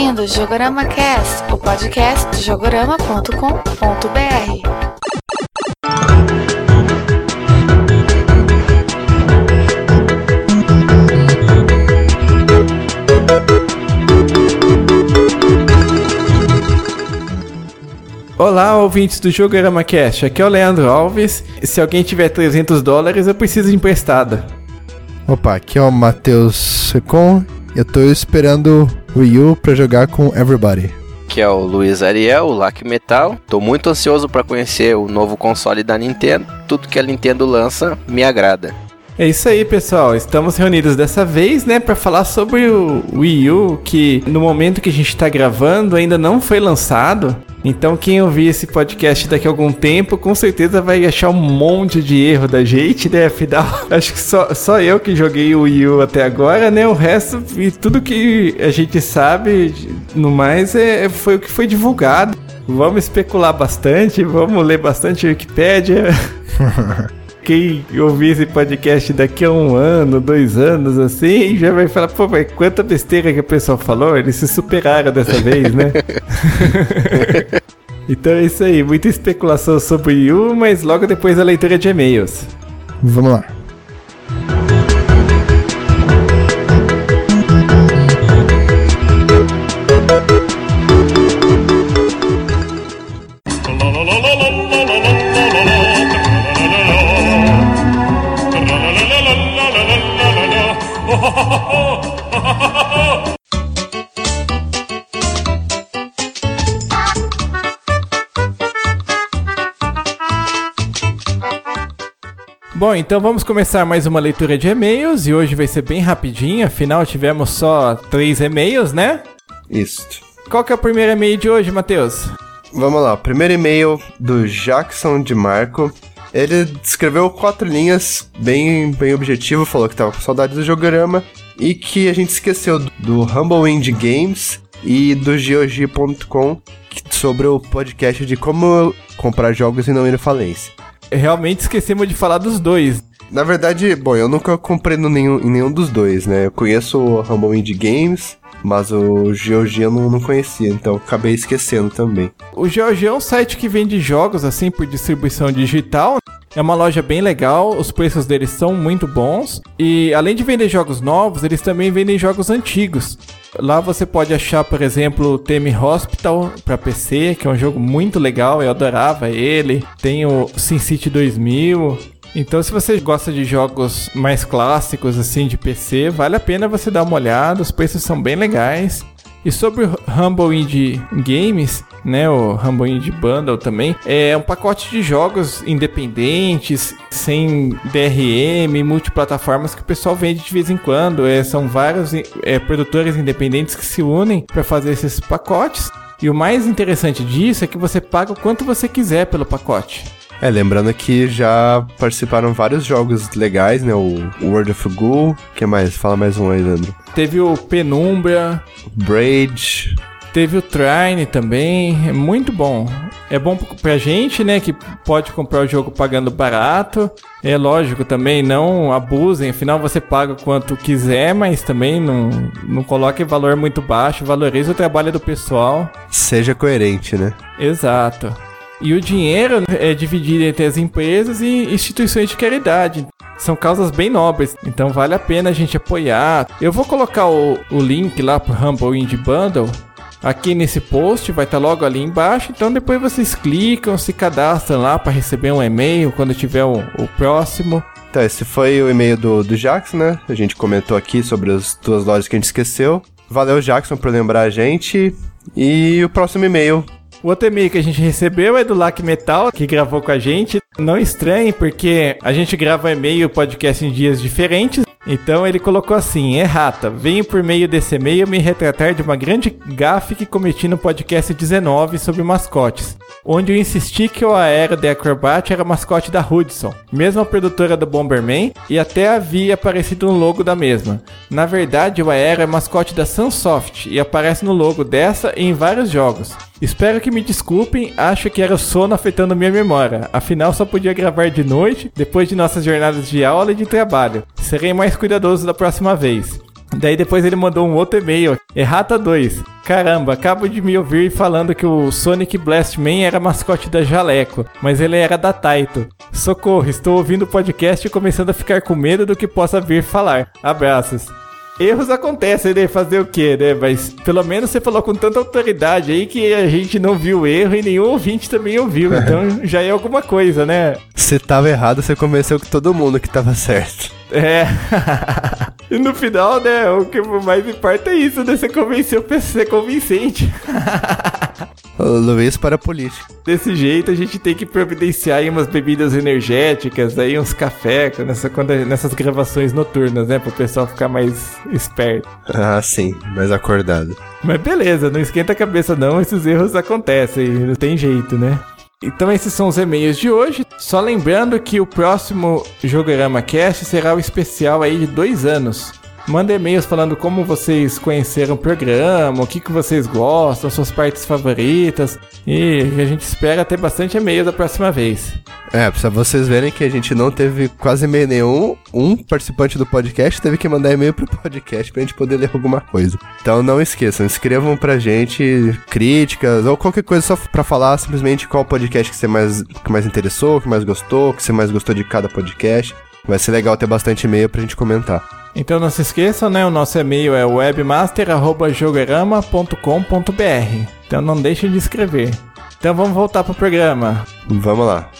ouvindo o Jogorama Cast, o podcast do jogorama.com.br. Olá, ouvintes do Jogorama Cast. Aqui é o Leandro Alves. Se alguém tiver 300 dólares, eu preciso de emprestada. Opa, aqui é o Matheus Secon. Eu tô esperando o Wii U pra jogar com Everybody. que é o Luiz Ariel, o Lac Metal. Tô muito ansioso para conhecer o novo console da Nintendo. Tudo que a Nintendo lança me agrada. É isso aí, pessoal. Estamos reunidos dessa vez, né, para falar sobre o Wii U, que no momento que a gente tá gravando ainda não foi lançado. Então, quem ouvir esse podcast daqui a algum tempo, com certeza vai achar um monte de erro da gente, né? Afinal, acho que só, só eu que joguei o Wii U até agora, né? O resto e tudo que a gente sabe, no mais, é, foi o que foi divulgado. Vamos especular bastante, vamos ler bastante Wikipédia. Quem ouvir esse podcast daqui a um ano, dois anos, assim, já vai falar, pô, mas quanta besteira que o pessoal falou, eles se superaram dessa vez, né? então é isso aí, muita especulação sobre o Wii U, mas logo depois a leitura de e-mails. Vamos lá. Bom, então vamos começar mais uma leitura de e-mails e hoje vai ser bem rapidinho, afinal tivemos só três e-mails, né? Isso. Qual que é o primeiro e-mail de hoje, Matheus? Vamos lá, primeiro e-mail do Jackson de Marco. Ele escreveu quatro linhas, bem, bem objetivo, falou que tava com saudade do Jogorama e que a gente esqueceu do, do Humble Indie Games e do GOG.com que- sobre o podcast de como comprar jogos e não ir à falência. Realmente esquecemos de falar dos dois. Na verdade, bom, eu nunca comprei no nenhum, em nenhum dos dois, né? Eu conheço o Humble Indie Games, mas o GOG eu não, conhecia, então acabei esquecendo também. O GOG é um site que vende jogos assim por distribuição digital. É uma loja bem legal, os preços deles são muito bons. E além de vender jogos novos, eles também vendem jogos antigos. Lá você pode achar, por exemplo, o Theme Hospital para PC, que é um jogo muito legal, eu adorava ele. Tem o SimCity 2000. Então, se você gosta de jogos mais clássicos assim de PC, vale a pena você dar uma olhada, os preços são bem legais. E sobre o Humble Indie Games, né, o Humble Indie Bundle também, é um pacote de jogos independentes, sem DRM, multiplataformas que o pessoal vende de vez em quando. É, são vários é, produtores independentes que se unem para fazer esses pacotes. E o mais interessante disso é que você paga o quanto você quiser pelo pacote. É, lembrando que já participaram vários jogos legais, né? O World of Ghoul, que mais? Fala mais um aí, Leandro. Teve o Penumbra, Braid, Teve o Trine também, é muito bom. É bom pra gente, né, que pode comprar o jogo pagando barato. É lógico também, não abusem, afinal você paga quanto quiser, mas também não, não coloque valor muito baixo, valorize o trabalho do pessoal. seja coerente, né? Exato. E o dinheiro é dividido entre as empresas e instituições de caridade. São causas bem nobres, então vale a pena a gente apoiar. Eu vou colocar o, o link lá pro Humble Indie Bundle aqui nesse post, vai estar logo ali embaixo. Então depois vocês clicam, se cadastram lá para receber um e-mail quando tiver o, o próximo. Então, esse foi o e-mail do, do Jackson, né? A gente comentou aqui sobre as duas lojas que a gente esqueceu. Valeu, Jackson, por lembrar a gente. E o próximo e-mail. O outro e-mail que a gente recebeu é do Lac Metal, que gravou com a gente. Não estranhe, porque a gente grava e-mail e podcast em dias diferentes. Então ele colocou assim: errata, venho por meio desse e-mail me retratar de uma grande gafe que cometi no podcast 19 sobre mascotes, onde eu insisti que o Aero The Acrobat era mascote da Hudson, mesma produtora do Bomberman, e até havia aparecido no logo da mesma. Na verdade, o Aero é mascote da Sunsoft e aparece no logo dessa e em vários jogos. Espero que me desculpem, acho que era o sono afetando minha memória. Afinal, só podia gravar de noite, depois de nossas jornadas de aula e de trabalho. Serei mais cuidadoso da próxima vez. Daí depois ele mandou um outro e-mail Errata 2. Caramba, acabo de me ouvir falando que o Sonic Blastman era mascote da Jaleco, mas ele era da Taito. Socorro, estou ouvindo o podcast e começando a ficar com medo do que possa vir falar. Abraços. Erros acontecem, né? Fazer o quê, né? Mas pelo menos você falou com tanta autoridade aí que a gente não viu o erro e nenhum ouvinte também ouviu. Então já é alguma coisa, né? Se tava errado, você convenceu que todo mundo que tava certo. É. e no final, né? O que mais importa é isso, né? Você convenceu pra ser convincente. O Luiz para a política. Desse jeito a gente tem que providenciar aí umas bebidas energéticas, aí uns café nessa, quando, nessas gravações noturnas, né? Pro pessoal ficar mais esperto. Ah, sim, mais acordado. Mas beleza, não esquenta a cabeça não, esses erros acontecem, não tem jeito, né? Então esses são os e-mails de hoje. Só lembrando que o próximo Jogorama Cast será o especial aí de dois anos. Manda e-mails falando como vocês conheceram o programa, o que, que vocês gostam, suas partes favoritas. E a gente espera ter bastante e-mail da próxima vez. É, pra vocês verem que a gente não teve quase e-mail nenhum. Um participante do podcast teve que mandar e-mail pro podcast pra gente poder ler alguma coisa. Então não esqueçam, escrevam pra gente críticas ou qualquer coisa só pra falar simplesmente qual podcast que você mais, que mais interessou, que mais gostou, que você mais gostou de cada podcast. Vai ser legal ter bastante e-mail pra gente comentar. Então não se esqueçam, né? O nosso e-mail é webmaster.jogorama.com.br. Então não deixem de escrever. Então vamos voltar pro programa. Vamos lá.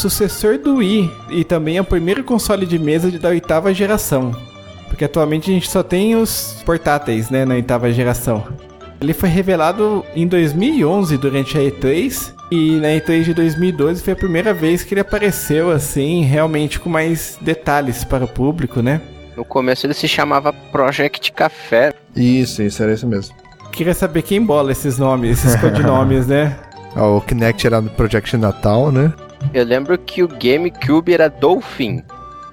Sucessor do Wii e também é o primeiro console de mesa da oitava geração. Porque atualmente a gente só tem os portáteis, né, na oitava geração. Ele foi revelado em 2011 durante a E3 e na E3 de 2012 foi a primeira vez que ele apareceu assim, realmente com mais detalhes para o público, né? No começo ele se chamava Project Café. Isso, isso, era isso mesmo. Queria saber quem bola esses nomes, esses codinomes, né? Ah, o Kinect era no Project Natal, né? Eu lembro que o GameCube era Dolphin.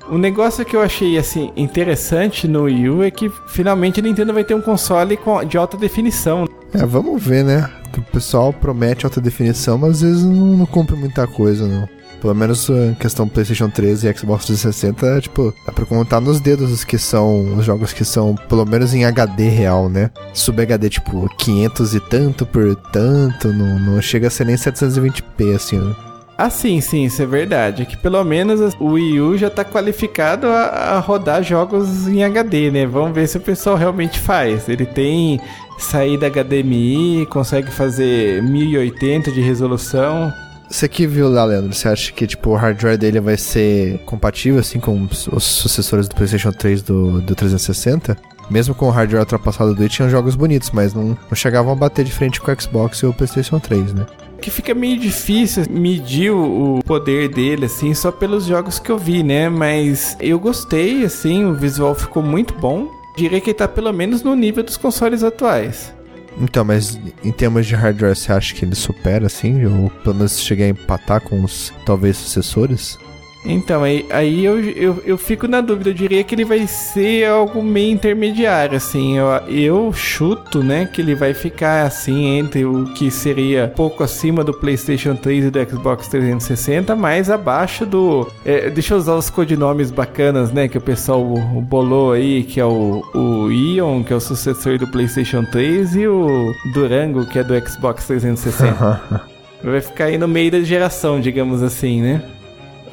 Um negócio que eu achei assim interessante no Wii U é que finalmente a Nintendo vai ter um console com- de alta definição. É, vamos ver, né? Que o pessoal promete alta definição, mas às vezes não, não cumpre muita coisa, não. Pelo menos em questão PlayStation 3 e Xbox 360, tipo, dá pra contar nos dedos os que são os jogos que são pelo menos em HD real, né? Sub HD, tipo, 500 e tanto por tanto, não, não chega a ser nem 720p, assim, né? Ah, sim, sim, isso é verdade. É que pelo menos o Wii U já tá qualificado a, a rodar jogos em HD, né? Vamos ver se o pessoal realmente faz. Ele tem saída HDMI, consegue fazer 1080 de resolução. Você que viu lá, Leandro, você acha que tipo, o hardware dele vai ser compatível assim com os, sucessores do PlayStation 3 do, do 360? Mesmo com o hardware ultrapassado do Wii, tinham jogos bonitos, mas não, não chegavam a bater de frente com o Xbox e o PlayStation 3, né? Que fica meio difícil medir o poder dele, assim, só pelos jogos que eu vi, né? Mas eu gostei, assim, o visual ficou muito bom. Diria que ele tá pelo menos no nível dos consoles atuais. Então, mas em termos de hardware, você acha que ele supera, assim? Ou pelo menos chegar a empatar com os, talvez, sucessores? Então, aí, aí eu, eu, eu fico na dúvida. Eu diria que ele vai ser algo meio intermediário, assim. Eu, eu chuto, né, que ele vai ficar, assim, entre o que seria pouco acima do PlayStation 3 e do Xbox 360, mais abaixo do... é, deixa eu usar os codinomes bacanas, né, que o pessoal bolou aí, que é o, o Ion, que é o sucessor do PlayStation 3, e o Durango, que é do Xbox 360. vai ficar aí no meio da geração, digamos assim, né?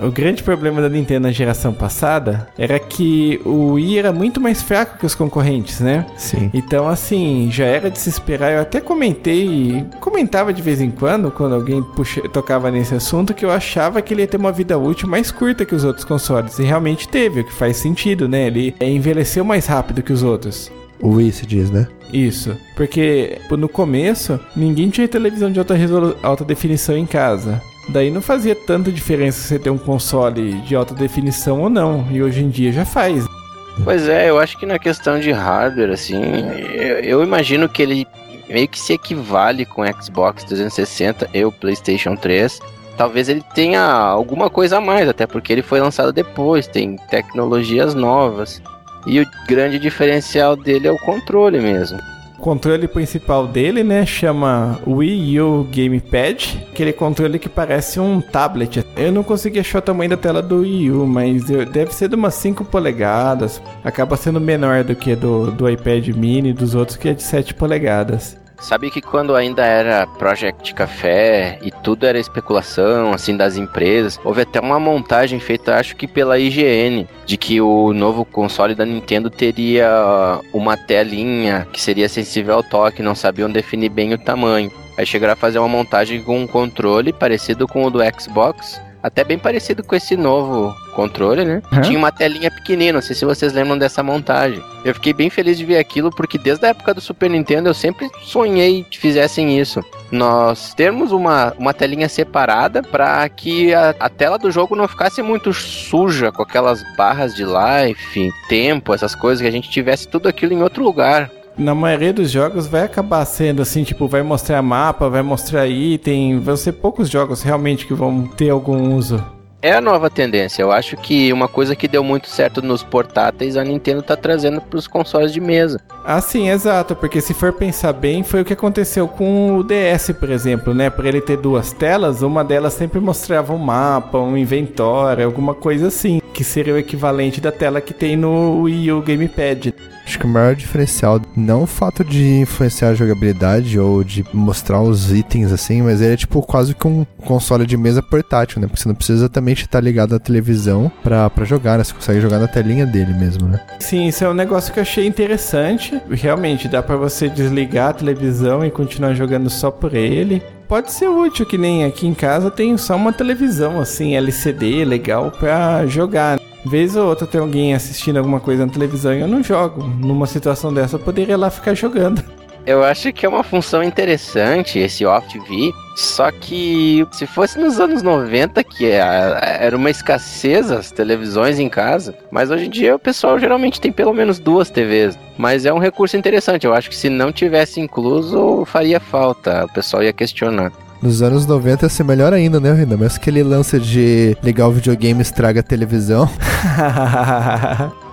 O grande problema da Nintendo na geração passada era que o Wii era muito mais fraco que os concorrentes, né? Sim. Então, assim, já era de se esperar. Eu até comentei, comentava de vez em quando, quando alguém puxa, tocava nesse assunto, que eu achava que ele ia ter uma vida útil mais curta que os outros consoles. E realmente teve, o que faz sentido, né? Ele é, envelheceu mais rápido que os outros. O Wii se diz, né? Isso, porque no começo ninguém tinha televisão de alta, alta definição em casa. Daí não fazia tanta diferença você ter um console de alta definição ou não, e hoje em dia já faz. Pois é, eu acho que na questão de hardware, assim, eu, eu imagino que ele meio que se equivale com Xbox 360 e o PlayStation 3. Talvez ele tenha alguma coisa a mais, até porque ele foi lançado depois, tem tecnologias novas. E o grande diferencial dele é o controle mesmo. Controle principal dele, né, chama Wii U Gamepad, aquele controle que parece um tablet. Eu não consegui achar o tamanho da tela do Wii U, mas deve ser de umas 5 polegadas. Acaba sendo menor do que do, do iPad mini e dos outros que é de 7 polegadas. Sabe que quando ainda era Project Café e tudo era especulação, assim, das empresas, houve até uma montagem feita, acho que pela IGN, de que o novo console da Nintendo teria uma telinha que seria sensível ao toque, não sabiam definir bem o tamanho. Aí chegaram a fazer uma montagem com um controle parecido com o do Xbox, até bem parecido com esse novo controle, né? Tinha uma telinha pequenina, não sei se vocês lembram dessa montagem. Eu fiquei bem feliz de ver aquilo, porque desde a época do Super Nintendo eu sempre sonhei que fizessem isso. Nós termos uma, uma telinha separada para que a, a tela do jogo não ficasse muito suja com aquelas barras de life, tempo, essas coisas, que a gente tivesse tudo aquilo em outro lugar. Na maioria dos jogos vai acabar sendo assim, tipo, vai mostrar mapa, vai mostrar item, vão ser poucos jogos realmente que vão ter algum uso. É a nova tendência. Eu acho que uma coisa que deu muito certo nos portáteis, a Nintendo tá trazendo pros consoles de mesa. Ah, sim, exato, porque se for pensar bem, foi o que aconteceu com o DS, por exemplo, né? Para ele ter duas telas, uma delas sempre mostrava um mapa, um inventório, alguma coisa assim, que seria o equivalente da tela que tem no Wii U Gamepad. Acho que o maior diferencial, não o fato de influenciar a jogabilidade ou de mostrar os itens assim, mas ele é tipo quase que um console de mesa portátil, né? Porque você não precisa exatamente estar ligado à televisão pra, pra jogar, né? Você consegue jogar na telinha dele mesmo, né? Sim, isso é um negócio que eu achei interessante. Realmente, dá pra você desligar a televisão e continuar jogando só por ele. Pode ser útil, que nem aqui em casa tem só uma televisão assim, LCD, legal pra jogar. Vez ou outra tem alguém assistindo alguma coisa na televisão e eu não jogo. Numa situação dessa eu poderia lá ficar jogando. Eu acho que é uma função interessante esse off-TV, só que se fosse nos anos 90, que é- era uma escassez as televisões em casa, mas hoje em dia o pessoal geralmente tem pelo menos duas TVs. Mas é um recurso interessante, eu acho que se não tivesse incluso, faria falta, o pessoal ia questionar. Nos anos 90 ia ser melhor ainda, né, Ainda mais aquele lance de ligar o videogame estraga a televisão.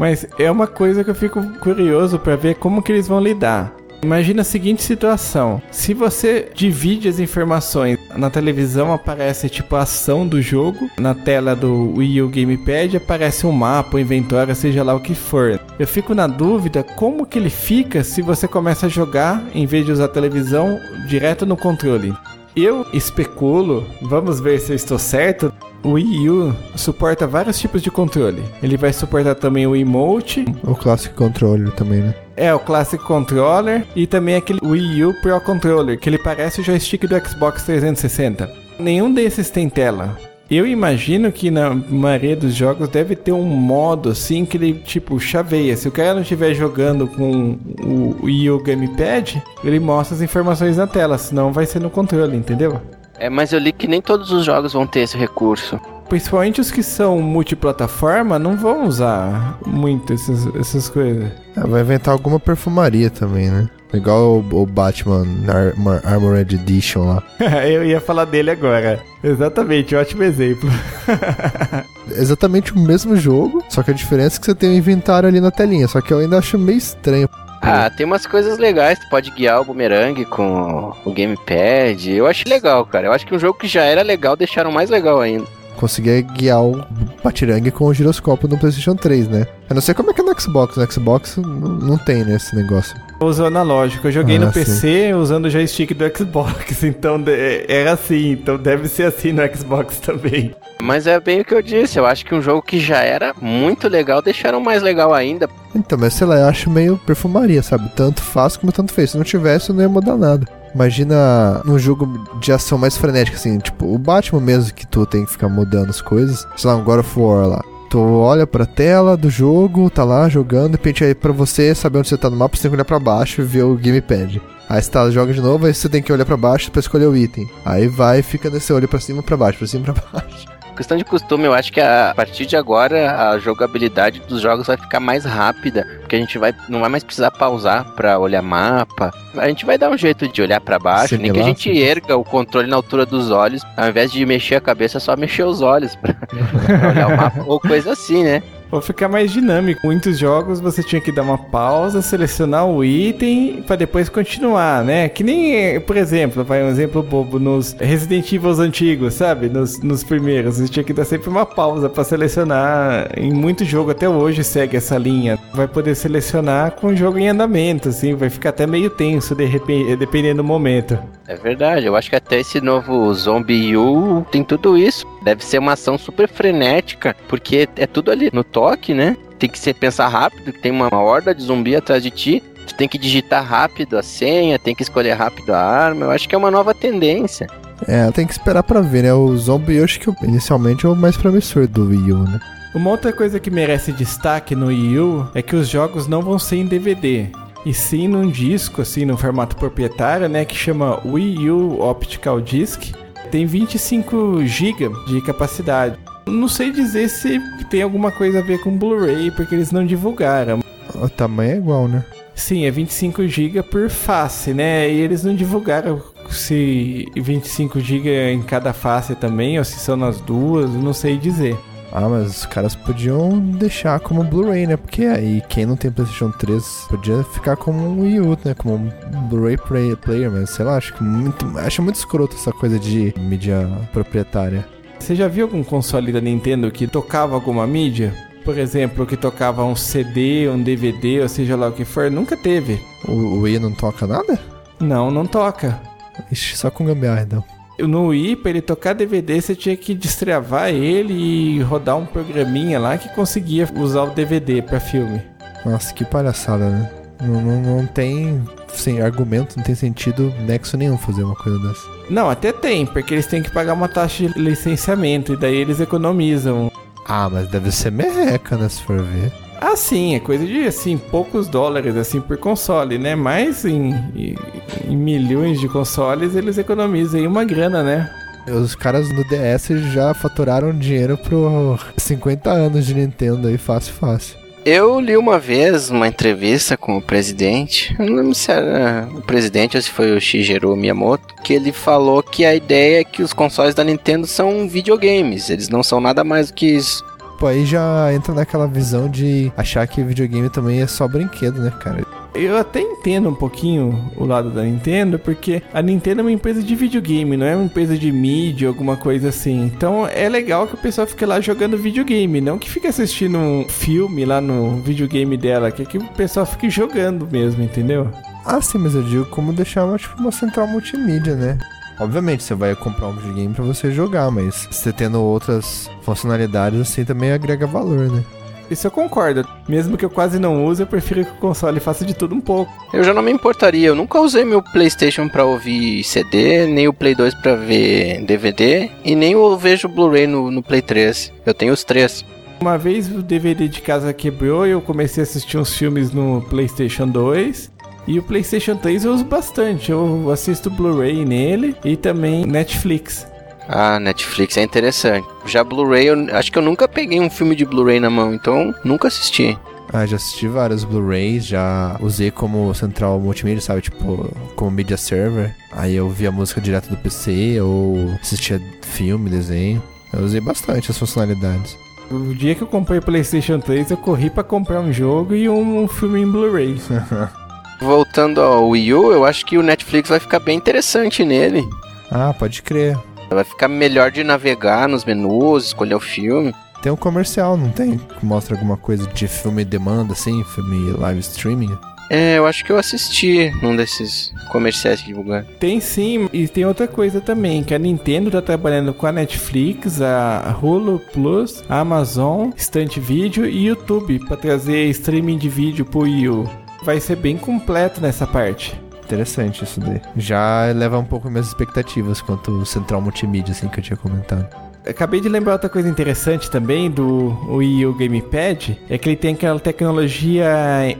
Mas é uma coisa que eu fico curioso pra ver como que eles vão lidar. Imagina a seguinte situação: se você divide as informações, na televisão aparece tipo a ação do jogo, na tela do Wii U Gamepad aparece um mapa, um inventório, seja lá o que for. Eu fico na dúvida como que ele fica se você começa a jogar em vez de usar a televisão direto no controle. Eu especulo, vamos ver se eu estou certo. O Wii U suporta vários tipos de controle. Ele vai suportar também o emote, O Classic Controller também, né? é o Classic Controller e também aquele Wii U Pro Controller, que ele parece o joystick do Xbox 360. Nenhum desses tem tela. Eu imagino que na maioria dos jogos deve ter um modo assim que ele tipo chaveia. Se o cara não estiver jogando com o Wii U Gamepad, ele mostra as informações na tela, senão vai ser no controle, entendeu? É, mas eu li que nem todos os jogos vão ter esse recurso. Principalmente os que são multiplataforma não vão usar muito essas, essas coisas. Ah, vai inventar alguma perfumaria também, né? Igual o, o Batman Ar Armored Edition lá. Eu ia falar dele agora. Exatamente, ótimo exemplo. Exatamente o mesmo jogo, só que a diferença é que você tem um inventário ali na telinha. Só que eu ainda acho meio estranho. Ah, tem umas coisas legais, tu pode guiar o bumerangue com o gamepad. Eu acho legal, cara. Eu acho que um jogo que já era legal deixaram mais legal ainda. Conseguir guiar o Batirangue com o giroscópio no PlayStation 3, né? Eu não sei como é que é no Xbox. No Xbox não tem, né, esse negócio. Uso analógico. Eu joguei Ah, no sim. PC usando o joystick do Xbox, então de- era assim. Então deve ser assim no Xbox também. Mas é bem o que eu disse, eu acho que um jogo que já era muito legal deixaram mais legal ainda. Então, mas sei lá, eu acho meio perfumaria, sabe? Tanto faz como tanto fez. Se não tivesse, não ia mudar nada. Imagina num jogo de ação mais frenética, assim, tipo, o Batman mesmo que tu tem que ficar mudando as coisas. Sei lá, um God of War lá. Tu olha pra tela do jogo, tá lá jogando, de repente aí pra você saber onde você tá no mapa, você tem que olhar pra baixo e ver o gamepad. Aí você tá, joga de novo, aí você tem que olhar pra baixo pra escolher o item. Aí vai fica nesse olho pra cima pra baixo, pra cima pra baixo. Questão de costume, eu acho que a, a partir de agora a jogabilidade dos jogos vai ficar mais rápida, porque a gente vai não vai mais precisar pausar pra olhar mapa. A gente vai dar um jeito de olhar pra baixo, nem que a gente erga o controle na altura dos olhos, ao invés de mexer a cabeça, é só mexer os olhos pra olhar o mapa, ou coisa assim, né? Vou ficar mais dinâmico. Muitos jogos você tinha que dar uma pausa, selecionar o item pra depois continuar, né? Que nem, por exemplo, vai um exemplo bobo nos Resident Evil antigos, sabe? Nos, nos primeiros, você tinha que dar sempre uma pausa pra selecionar. Em muito jogo até hoje segue essa linha. Vai poder selecionar com o jogo em andamento, assim, vai ficar até meio tenso de repente, dependendo do momento. É verdade, eu acho que até esse novo Zombie U tem tudo isso. Deve ser uma ação super frenética, porque é tudo ali no toque, né? Tem que ser pensar rápido, tem uma horda de zumbi atrás de ti. Tu tem que digitar rápido a senha, tem que escolher rápido a arma. Eu acho que é uma nova tendência. É, tem que esperar pra ver, né? O Zombie eu acho que inicialmente é o mais promissor do Wii U, né? Uma outra coisa que merece destaque no Wii U é que os jogos não vão ser em DVD, e sim num disco, assim, no formato proprietário, né, que chama Wii U Optical Disc. Tem 25 GB de capacidade. Não sei dizer se tem alguma coisa a ver com Blu-ray, porque eles não divulgaram. O tamanho é igual, né? Sim, é 25 GB por face, né? E eles não divulgaram se 25 GB em cada face também, ou se são nas duas, não sei dizer. Ah, mas os caras podiam deixar como Blu-ray, né? Porque aí quem não tem PlayStation 3 podia ficar como um Wii U, né? Como um Blu-ray play- player, mas sei lá, acho que muito, acho muito escroto essa coisa de mídia proprietária. Você já viu algum console da Nintendo que tocava alguma mídia? Por exemplo, que tocava um CD, um DVD, ou seja lá o que for? Nunca teve. O, Wii não toca nada? Não, não toca. Ixi, só com gambiarra, então. No Wii, pra ele tocar DVD, você tinha que destravar ele e rodar um programinha lá que conseguia usar o DVD pra filme. Nossa, que palhaçada, né? Não, não, não tem, sem argumento, não tem sentido nexo nenhum fazer uma coisa dessa. Não, até tem, porque eles têm que pagar uma taxa de licenciamento e daí eles economizam. Ah, mas deve ser merreca, né, se for ver. Ah, sim, é coisa de assim, poucos dólares assim por console, né? Mas em, em- milhões de consoles eles economizam aí uma grana, né? Os caras no DS já faturaram dinheiro pro 50 anos de Nintendo aí, fácil, fácil. Eu li uma vez uma entrevista com o presidente, não lembro se era o presidente ou se foi o Shigeru Miyamoto, que ele falou que a ideia é que os consoles da Nintendo são videogames, eles não são nada mais do que isso. Pô, aí já entra naquela visão de achar que videogame também é só brinquedo, né, cara? Eu até entendo um pouquinho o lado da Nintendo, porque a Nintendo é uma empresa de videogame, não é uma empresa de mídia, alguma coisa assim. Então é legal que o pessoal fique lá jogando videogame, não que fique assistindo um filme lá no videogame dela, que, é que o pessoal fique jogando mesmo, entendeu? Ah, sim, mas eu digo como deixar uma, tipo, uma central multimídia, né? Obviamente, você vai comprar um videogame pra você jogar, mas você tendo outras funcionalidades assim também agrega valor, né? Isso eu concordo. Mesmo que eu quase não use, eu prefiro que o console faça de tudo um pouco. Eu já não me importaria, eu nunca usei meu PlayStation pra ouvir CD, nem o Play 2 pra ver DVD, e nem eu vejo Blu-ray no, no Play 3. Eu tenho os três. Uma vez o DVD de casa quebrou e eu comecei a assistir uns filmes no PlayStation 2. E o PlayStation 3 eu uso bastante. Eu assisto Blu-ray nele e também Netflix. Ah, Netflix é interessante. Já Blu-ray, eu acho que eu nunca peguei um filme de Blu-ray na mão, então nunca assisti. Ah, já assisti vários Blu-rays, já usei como central multimídia, sabe? Tipo, como media server. Aí eu via música direto do PC ou assistia filme, desenho. Eu usei bastante as funcionalidades. O dia que eu comprei o PlayStation 3, eu corri pra comprar um jogo e um, um filme em Blu-ray. Voltando ao Wii U, eu acho que o Netflix vai ficar bem interessante nele. Ah, pode crer. Vai ficar melhor de navegar nos menus, escolher o filme. Tem um comercial, não tem? Que mostra alguma coisa de filme demanda, assim, filme live streaming. É, eu acho que eu assisti num desses comerciais que divulgaram. Tem sim, e tem outra coisa também, que a Nintendo tá trabalhando com a Netflix, a Hulu Plus, a Amazon, Instant Video e YouTube pra trazer streaming de vídeo pro Wii U. Vai ser bem completo nessa parte. Interessante isso daí. Já eleva um pouco minhas expectativas quanto central multimídia, assim, que eu tinha comentado. Acabei de lembrar outra coisa interessante também do Wii U Gamepad, é que ele tem aquela tecnologia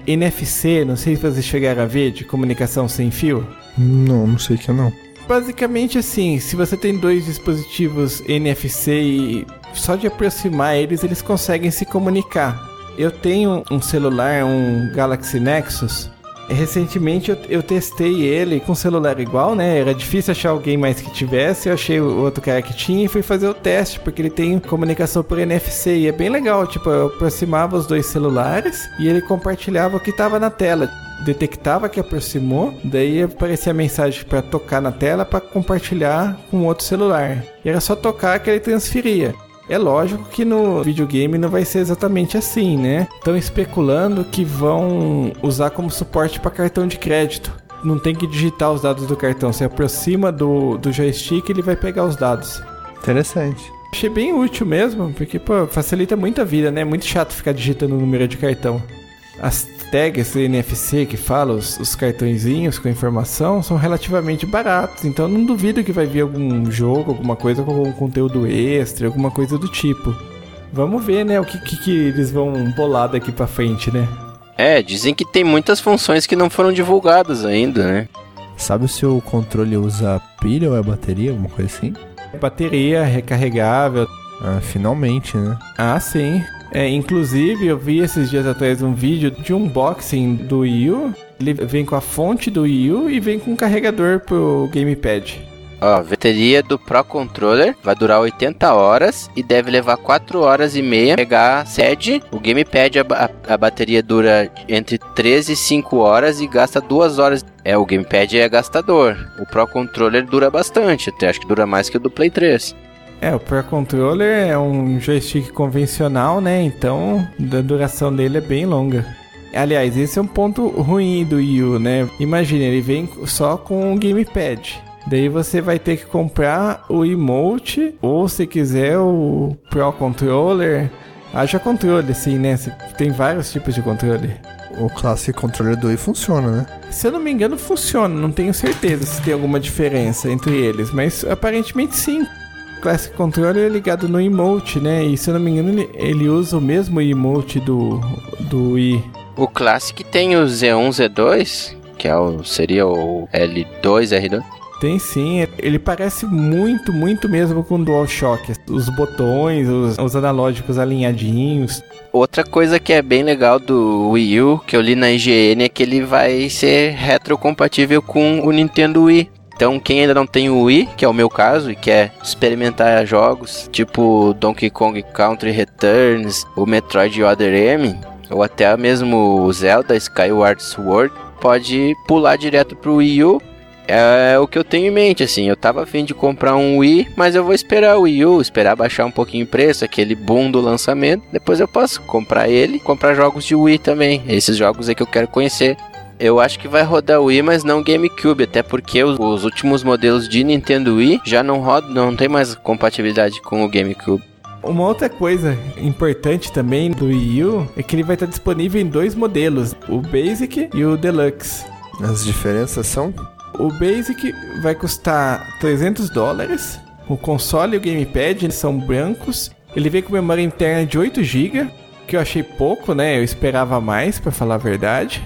NFC, não sei se vocês chegaram a ver, de comunicação sem fio. Não, não sei que não. Basicamente assim, se você tem dois dispositivos NFC e só de aproximar eles, eles conseguem se comunicar. Eu tenho um celular, um Galaxy Nexus. Recentemente eu, eu testei ele com celular igual, né? Era difícil achar alguém mais que tivesse. Eu achei o outro cara que tinha e fui fazer o teste, porque ele tem comunicação por NFC e é bem legal. Tipo, eu aproximava os dois celulares e ele compartilhava o que estava na tela detectava que aproximou, daí aparecia a mensagem para tocar na tela para compartilhar com outro celular. E era só tocar que ele transferia. É lógico que no videogame não vai ser exatamente assim, né? Estão especulando que vão usar como suporte para cartão de crédito. Não tem que digitar os dados do cartão, você aproxima do, do joystick ele vai pegar os dados. Interessante. Achei bem útil mesmo, porque pô, facilita muito a vida, né? É muito chato ficar digitando o número de cartão. As tags NFC que fala, os, os cartõezinhos com informação, são relativamente baratos. Então não duvido que vai vir algum jogo, alguma coisa com algum conteúdo extra, alguma coisa do tipo. Vamos ver, né, o que, que, que eles vão bolar daqui pra frente, né? É, dizem que tem muitas funções que não foram divulgadas ainda, né? Sabe se o controle usa pilha ou é bateria, alguma coisa assim? Bateria recarregável. Ah, finalmente, né? Ah, sim. É, inclusive, eu vi esses dias atrás um vídeo de unboxing do Wii U. Ele vem com a fonte do Wii U e vem com um carregador pro gamepad. Ó, a bateria do Pro Controller vai durar 80 horas e deve levar 4 horas e meia pegar sede. O gamepad, a, a, a, bateria dura entre 13 e 5 horas e gasta 2 horas. É, o gamepad é gastador. O Pro Controller dura bastante, até acho que dura mais que o do Play 3. É, o Pro Controller é um joystick convencional, né? Então a duração dele é bem longa. Aliás, esse é um ponto ruim do Wii U, né? Imagina, ele vem só com um gamepad. Daí você vai ter que comprar o emote, ou se quiser o Pro Controller. Haja controle, assim, né? Tem vários tipos de controle. O Classic Controller do Wii funciona, né? Se eu não me engano, funciona. Não tenho certeza se tem alguma diferença entre eles, mas aparentemente sim. Classic Controller é ligado no emote, né? E se eu não me engano, ele, ele usa o mesmo emote do, do Wii. O Classic tem o Z1, Z2, que é o, seria o L2, R2. Tem sim, ele parece muito, muito mesmo com o DualShock. Os botões, os, os, analógicos alinhadinhos. Outra coisa que é bem legal do Wii U, que eu li na IGN, é que ele vai ser retrocompatível com o Nintendo Wii. Então, quem ainda não tem o Wii, que é o meu caso, e quer experimentar jogos tipo Donkey Kong Country Returns, o Metroid Other M, ou até mesmo Zelda Skyward Sword, pode pular direto pro Wii U. É o que eu tenho em mente, assim. Eu tava afim de comprar um Wii, mas eu vou esperar o Wii U, esperar baixar um pouquinho o preço, aquele boom do lançamento. Depois eu posso comprar ele, comprar jogos de Wii também. Esses jogos aí que eu quero conhecer. Eu acho que vai rodar o Wii, mas não GameCube, até porque os, os últimos modelos de Nintendo Wii já não rodam, não tem mais compatibilidade com o GameCube. Uma outra coisa importante também do Wii U é que ele vai estar disponível em dois modelos, o Basic e o Deluxe. As diferenças são? O Basic vai custar 300 dólares, o console e o gamepad são brancos, ele vem com memória interna de 8 GB, que eu achei pouco, né? Eu esperava mais, para falar a verdade.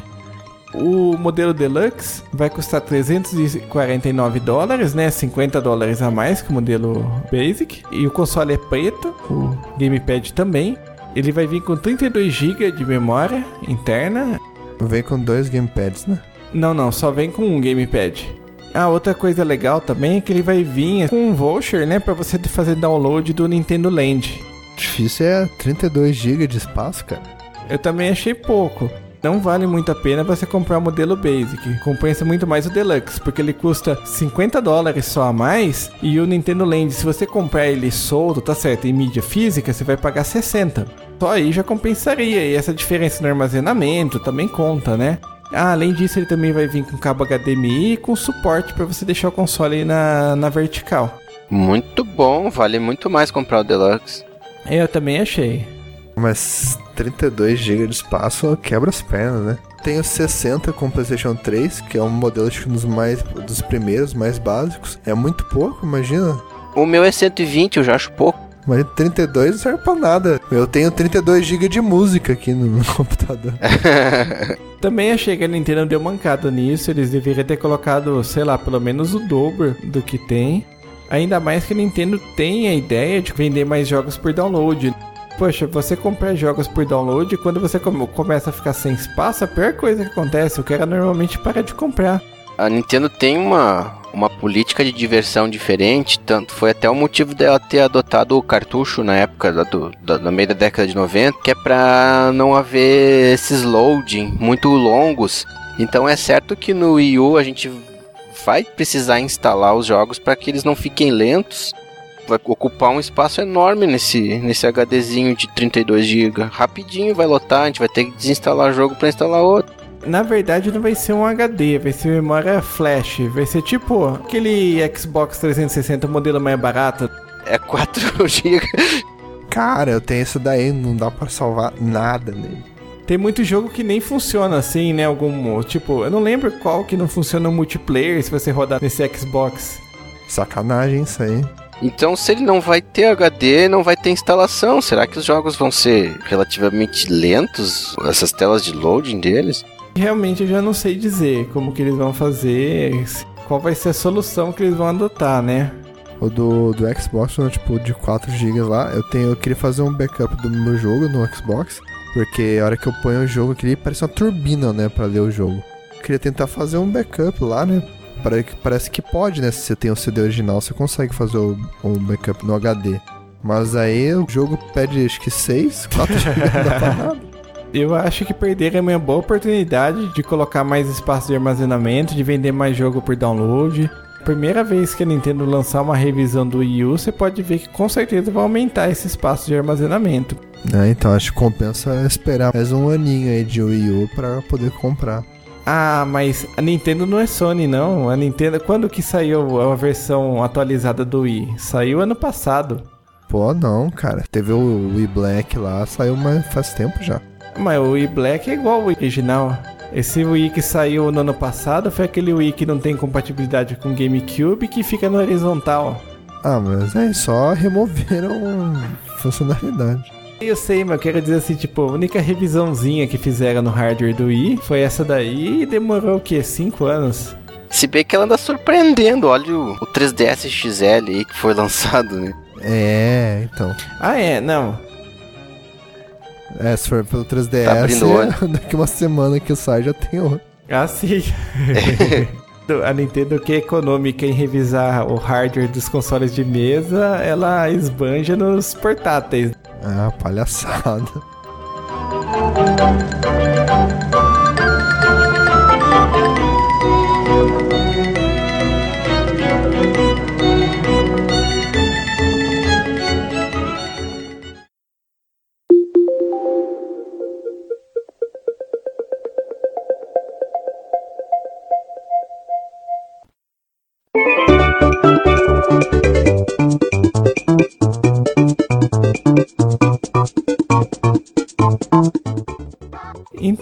O modelo Deluxe vai custar 349 dólares, né? 50 dólares a mais que o modelo Basic. E o console é preto, o gamepad também. Ele vai vir com 32 GB de memória interna. Vem com dois gamepads, né? Não, não, só vem com um gamepad. Ah, outra coisa legal também é que ele vai vir com um voucher, né, para você fazer download do Nintendo Land. Difícil é 32 GB de espaço, cara. Eu também achei pouco não vale muito a pena você comprar o modelo Basic. Compensa muito mais o Deluxe, porque ele custa 50 dólares só a mais. E o Nintendo Land, se você comprar ele solto, tá certo, em mídia física, você vai pagar 60. Só aí já compensaria. E essa diferença no armazenamento também conta, né? Ah, além disso, ele também vai vir com cabo HDMI e com suporte para você deixar o console na, na vertical. Muito bom, vale muito mais comprar o Deluxe. Eu também achei. Mas 32 GB de espaço quebra as pernas, né? Tenho 60 com PlayStation 3, que é um modelo acho que dos mais dos primeiros, mais básicos. É muito pouco, imagina. O meu é 120, eu já acho pouco. Mas 32 não serve pra nada. Eu tenho 32 GB de música aqui no, no computador. Também achei que a Nintendo deu mancada nisso. Eles deveriam ter colocado, sei lá, pelo menos o dobro do que tem. Ainda mais que a Nintendo tem a ideia de vender mais jogos por download. Poxa, você comprar jogos por download, quando você come- começa a ficar sem espaço, a pior coisa que acontece, o cara normalmente para de comprar. A Nintendo tem uma, uma política de diversão diferente, tanto foi até o motivo dela ter adotado o cartucho na época da, do, da, no meio da década de 90, que é pra não haver esses loading muito longos. Então é certo que no Wii U a gente vai precisar instalar os jogos para que eles não fiquem lentos. Vai ocupar um espaço enorme nesse, nesse HDzinho de 32 GB. Rapidinho vai lotar, a gente vai ter que desinstalar o jogo para instalar outro. Na verdade, não vai ser um HD, vai ser memória flash. Vai ser tipo aquele Xbox 360 modelo mais barato. É 4 GB. Cara, eu tenho isso daí, não dá pra salvar nada nele. Tem muito jogo que nem funciona assim, né? Algum. Tipo, eu não lembro qual que não funciona no multiplayer se você rodar nesse Xbox. Sacanagem isso aí. Então, se ele não vai ter HD, não vai ter instalação. Será que os jogos vão ser relativamente lentos? Essas telas de loading deles? Realmente eu já não sei dizer como que eles vão fazer, qual vai ser a solução que eles vão adotar, né? O do, do Xbox, né, tipo, de 4 GB lá, eu tenho, eu queria fazer um backup do meu jogo no Xbox, porque a hora que eu ponho o jogo aqui, parece uma turbina, né, pra ler o jogo. Eu queria tentar fazer um backup lá, né? Parece que pode, né? Se você tem o CD original, você consegue fazer o, o backup no HD. Mas aí o jogo pede acho que 6, 4 GB. Eu acho que perderam uma boa oportunidade de colocar mais espaço de armazenamento, de vender mais jogo por download. Primeira vez que a Nintendo lançar uma revisão do Wii U, você pode ver que com certeza vai aumentar esse espaço de armazenamento. É, então acho que compensa esperar mais um aninho aí de Wii U pra poder comprar. Ah, mas a Nintendo não é Sony, não. A Nintendo, quando que saiu a versão atualizada do Wii? Saiu ano passado. Pô, não, cara. Teve o Wii Black lá, saiu mas faz tempo já. Mas o Wii Black é igual ao Wii original. Esse Wii que saiu no ano passado foi aquele Wii que não tem compatibilidade com GameCube que fica no horizontal. Ah, mas é só removeram funcionalidade. Eu sei, mas eu quero dizer assim, tipo, a única revisãozinha que fizeram no hardware do Wii foi essa daí e demorou o quê? 5 anos? Se bem que ela anda surpreendendo. Olha o, o 3DS XL aí que foi lançado, né? É, então. Ah, é, não. É, se for pelo 3DS, Tá daqui uma semana que sai já tem outro. Ah, sim. a Nintendo que é econômica em revisar o hardware dos consoles de mesa, ela esbanja nos portáteis. Ah, palhaçada.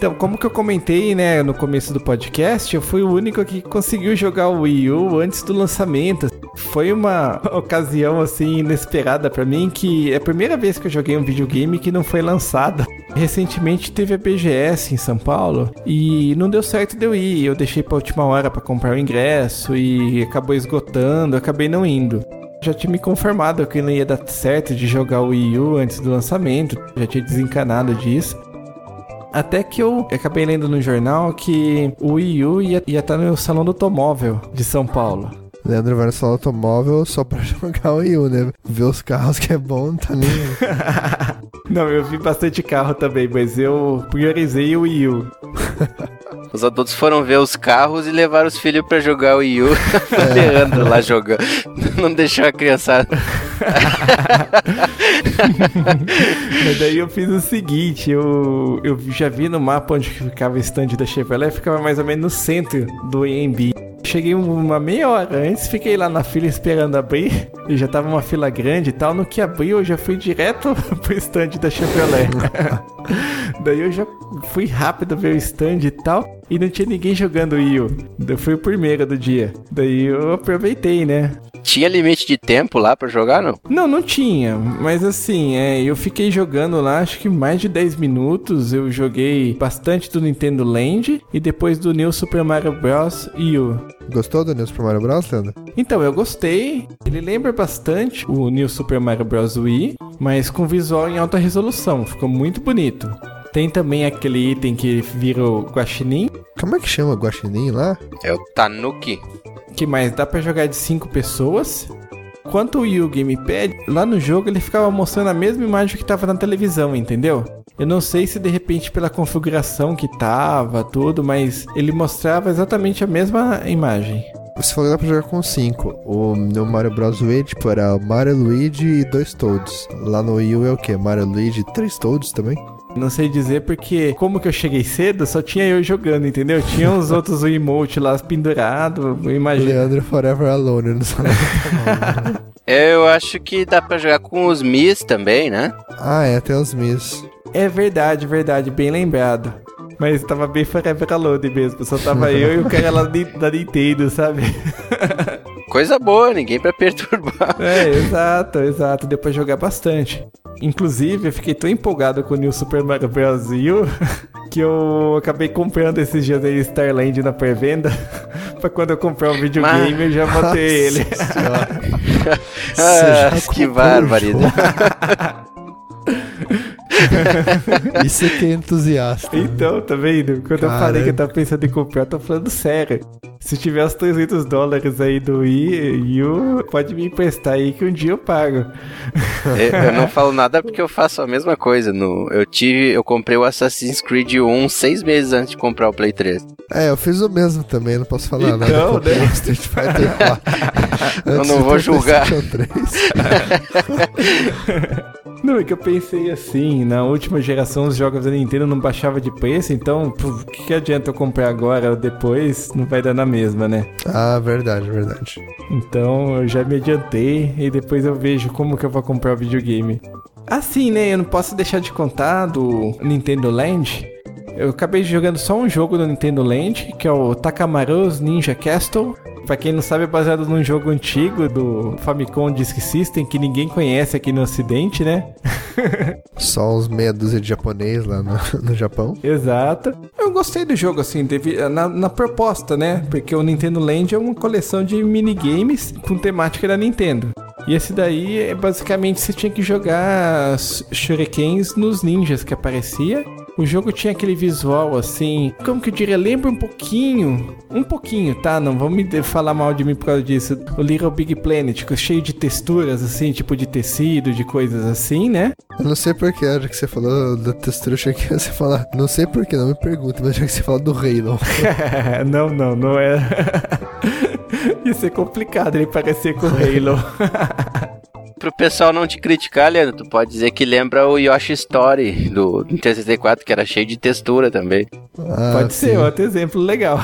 Então, como que eu comentei, né, no começo do podcast, eu fui o único que conseguiu jogar o Wii U antes do lançamento. Foi uma ocasião assim inesperada pra mim que é a primeira vez que eu joguei um videogame que não foi lançado. Recentemente teve a BGS em São Paulo e não deu certo de eu ir. Eu deixei pra última hora pra comprar o ingresso e acabou esgotando, acabei não indo. Já tinha me conformado que não ia dar certo de jogar o Wii U antes do lançamento, já tinha desencanado disso. Até que eu acabei lendo no jornal que o Wii U ia estar no Salão do Automóvel de São Paulo. Leandro vai no salão automóvel só pra jogar o Wii U, né? Ver os carros que é bom, não tá nem. Não, eu vi bastante carro também, mas eu priorizei o Wii U. Os adultos foram ver os carros e levaram os filhos pra jogar o Wii U. O Leandro lá jogando. Não deixou a criançada. Mas daí eu fiz o seguinte, eu, eu já vi no mapa onde ficava o stand da Chevrolet, ficava mais ou menos no centro do AMB. Cheguei uma meia hora antes, fiquei lá na fila esperando abrir, e já tava uma fila grande e tal. No que abriu, eu já fui direto pro stand da Chevrolet. Daí eu já fui rápido ver o stand e tal, e não tinha ninguém jogando U. Eu fui o primeiro do dia. Daí eu aproveitei, né? Tinha limite de tempo lá pra jogar, não? Não, não tinha. Mas assim, é, eu fiquei jogando lá, acho que mais de 10 minutos. Eu joguei bastante do Nintendo Land e depois do New Super Mario Bros. U. Gostou do New Super Mario Bros, Leandro? Então, eu gostei. Ele lembra bastante o New Super Mario Bros. Wii, mas com visual em alta resolução. Ficou muito bonito. Tem também aquele item que vira o guaxinim, Como é que chama o Guaxinim lá? É o Tanuki. Que mais dá pra jogar de 5 pessoas. Quanto o Wii U Gamepad, lá no jogo ele ficava mostrando a mesma imagem que tava na televisão, entendeu? Eu não sei se de repente pela configuração que tava, tudo, mas ele mostrava exatamente a mesma imagem. Você falou que dá pra jogar com 5. O no Mario Bros. Wii, tipo, era Mario, Luigi e dois Toads. Lá no Wii U é o quê? Mario, Luigi e três Toads também? Não sei dizer porque, como que eu cheguei cedo, só tinha eu jogando, entendeu? Tinha os outros emote lá pendurados, eu imagino. Leandro Forever Alone, eu não sei. Eu acho que dá pra jogar com os Mis também, né? ah, é, tem os Miss. É verdade, verdade, bem lembrado. Mas tava bem Forever Alone mesmo, só tava eu e o cara lá de- da Nintendo, sabe? Coisa boa, ninguém pra perturbar. É, exato, exato. Deu pra jogar bastante. Inclusive, eu fiquei tão empolgado com o New Super Mario Bros. U que eu acabei comprando esses dias aí Starland na pré-venda. pra quando eu comprar um videogame, eu já botei ele. Ah, já que barbaridade. Isso é que é entusiasta. Então, tá vendo? Quando eu Caralho. falei que eu tava pensando em comprar, eu tô falando sério. Se tiver os 300 dólares aí do Wii U, pode me emprestar aí que um dia eu pago. Eu, eu não falo nada porque eu faço a mesma coisa. No, eu tive, eu comprei o Assassin's Creed 1 seis meses antes de comprar o Play 3. É, eu fiz o mesmo também, não posso falar nada. Então, Eu comprei né? o Street Fighter 4. Eu Antes não vou julgar. PlayStation 3. Não, é que eu pensei assim, na última geração os jogos da Nintendo não baixava de preço, então o que, que adianta eu comprar agora ou depois? Não vai dar na mesma, né? Ah, verdade, verdade. Então eu já me adiantei e depois eu vejo como que eu vou comprar o videogame. Assim, né? Eu não posso deixar de contar do Nintendo Land. Eu acabei jogando só um jogo do Nintendo Land, que é o Takamaru's Ninja Castle. Pra quem não sabe, é baseado num jogo antigo do Famicom Disk System que ninguém conhece aqui no ocidente, né? Só uns meia dúzia de japonês lá no, no Japão. Exato. Eu gostei do jogo, assim, devi- na, na proposta, né? Porque o Nintendo Land é uma coleção de minigames com temática da Nintendo. E esse daí, é basicamente, você tinha que jogar shurikens nos ninjas que aparecia. O jogo tinha aquele visual assim, como que eu diria, lembra um pouquinho, um pouquinho, tá? Não vamos me falar mal de mim por causa disso. O Little Big Planet, com- cheio de texturas assim, tipo de tecido, de coisas assim, né? Eu não sei porquê, a hora que você falou da textura, eu achei que você falar. Não sei porquê, não me pergunte, mas já que você falou do Halo. não, não, não é. Ia ser complicado ele parecer com o Halo. Pro pessoal não te criticar, Leandro, tu pode dizer que lembra o Yoshi Story do Nintendo 64, que era cheio de textura também. Ah, Pode ser sim. outro exemplo legal.